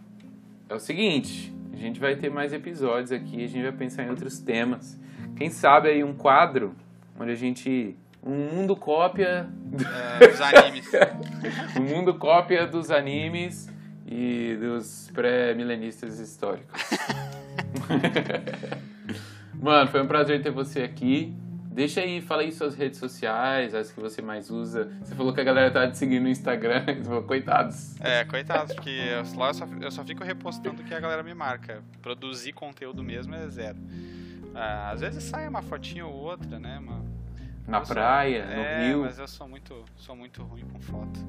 é o seguinte, a gente vai ter mais episódios aqui, a gente vai pensar em outros temas. Quem sabe aí um quadro onde a gente um mundo cópia é, dos animes. um mundo cópia dos animes e dos pré-milenistas históricos. Mano, foi um prazer ter você aqui. Deixa aí, fala aí suas redes sociais, as que você mais usa. Você falou que a galera tá te seguindo no Instagram, coitados. É, coitados, porque eu, lá eu só, eu só fico repostando que a galera me marca. Produzir conteúdo mesmo é zero. Ah, às vezes sai uma fotinha ou outra, né, mano? Na eu praia, sou, no é, rio. mas eu sou muito, sou muito ruim com foto.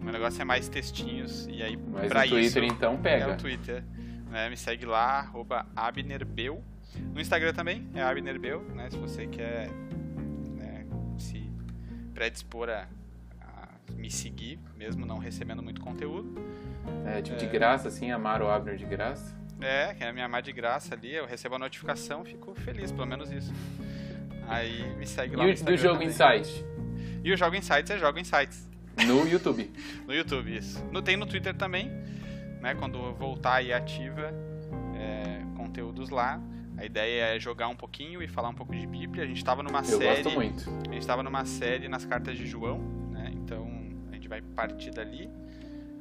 O meu negócio é mais textinhos. E aí, Mas pra o Twitter, isso, então, pega. É o Twitter. Né? Me segue lá, arroba abnerbeu. No Instagram também, é abnerbeu, né? Se você quer né, se predispor a, a, me seguir, mesmo não recebendo muito conteúdo. É, tipo, é... de graça, assim, amar o Abner de graça. É, quer me amar de graça ali, eu recebo a notificação, fico feliz, pelo menos isso. Aí me segue lá e no do Jogo também. Insight? E o Jogo Insights é Jogo Insights. No YouTube. no YouTube, isso. No, tem no Twitter também, né? Quando voltar e ativa é, conteúdos lá. A ideia é jogar um pouquinho e falar um pouco de Bíblia. A gente estava numa Eu série. Gosto muito. A gente estava numa série nas cartas de João, né? Então a gente vai partir dali.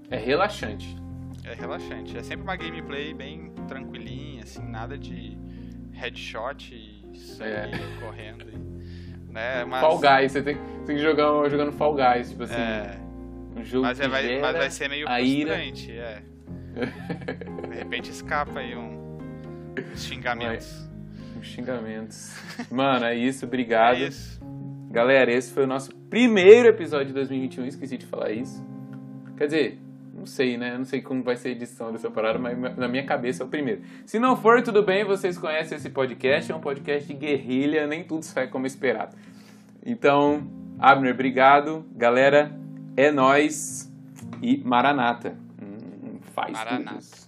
É relaxante. É relaxante. É sempre uma gameplay bem tranquilinha, assim, nada de headshot e sangue é. correndo. E né? Mas... Fall Guys, você tem, tem que jogar jogando Fall Guys, tipo assim. É. Um jogo mas, é, vai, mas vai ser meio frustrante, é. De repente escapa aí um, uns xingamentos. Uns xingamentos. Mano, é isso, obrigado. É isso. Galera, esse foi o nosso primeiro episódio de 2021, esqueci de falar isso. Quer dizer, não sei, né? Não sei como vai ser a edição dessa parada, mas na minha cabeça é o primeiro. Se não for, tudo bem, vocês conhecem esse podcast, é um podcast de guerrilha, nem tudo sai como esperado. Então, Abner, obrigado. Galera, é nós e Maranata. Hum, faz Maranata.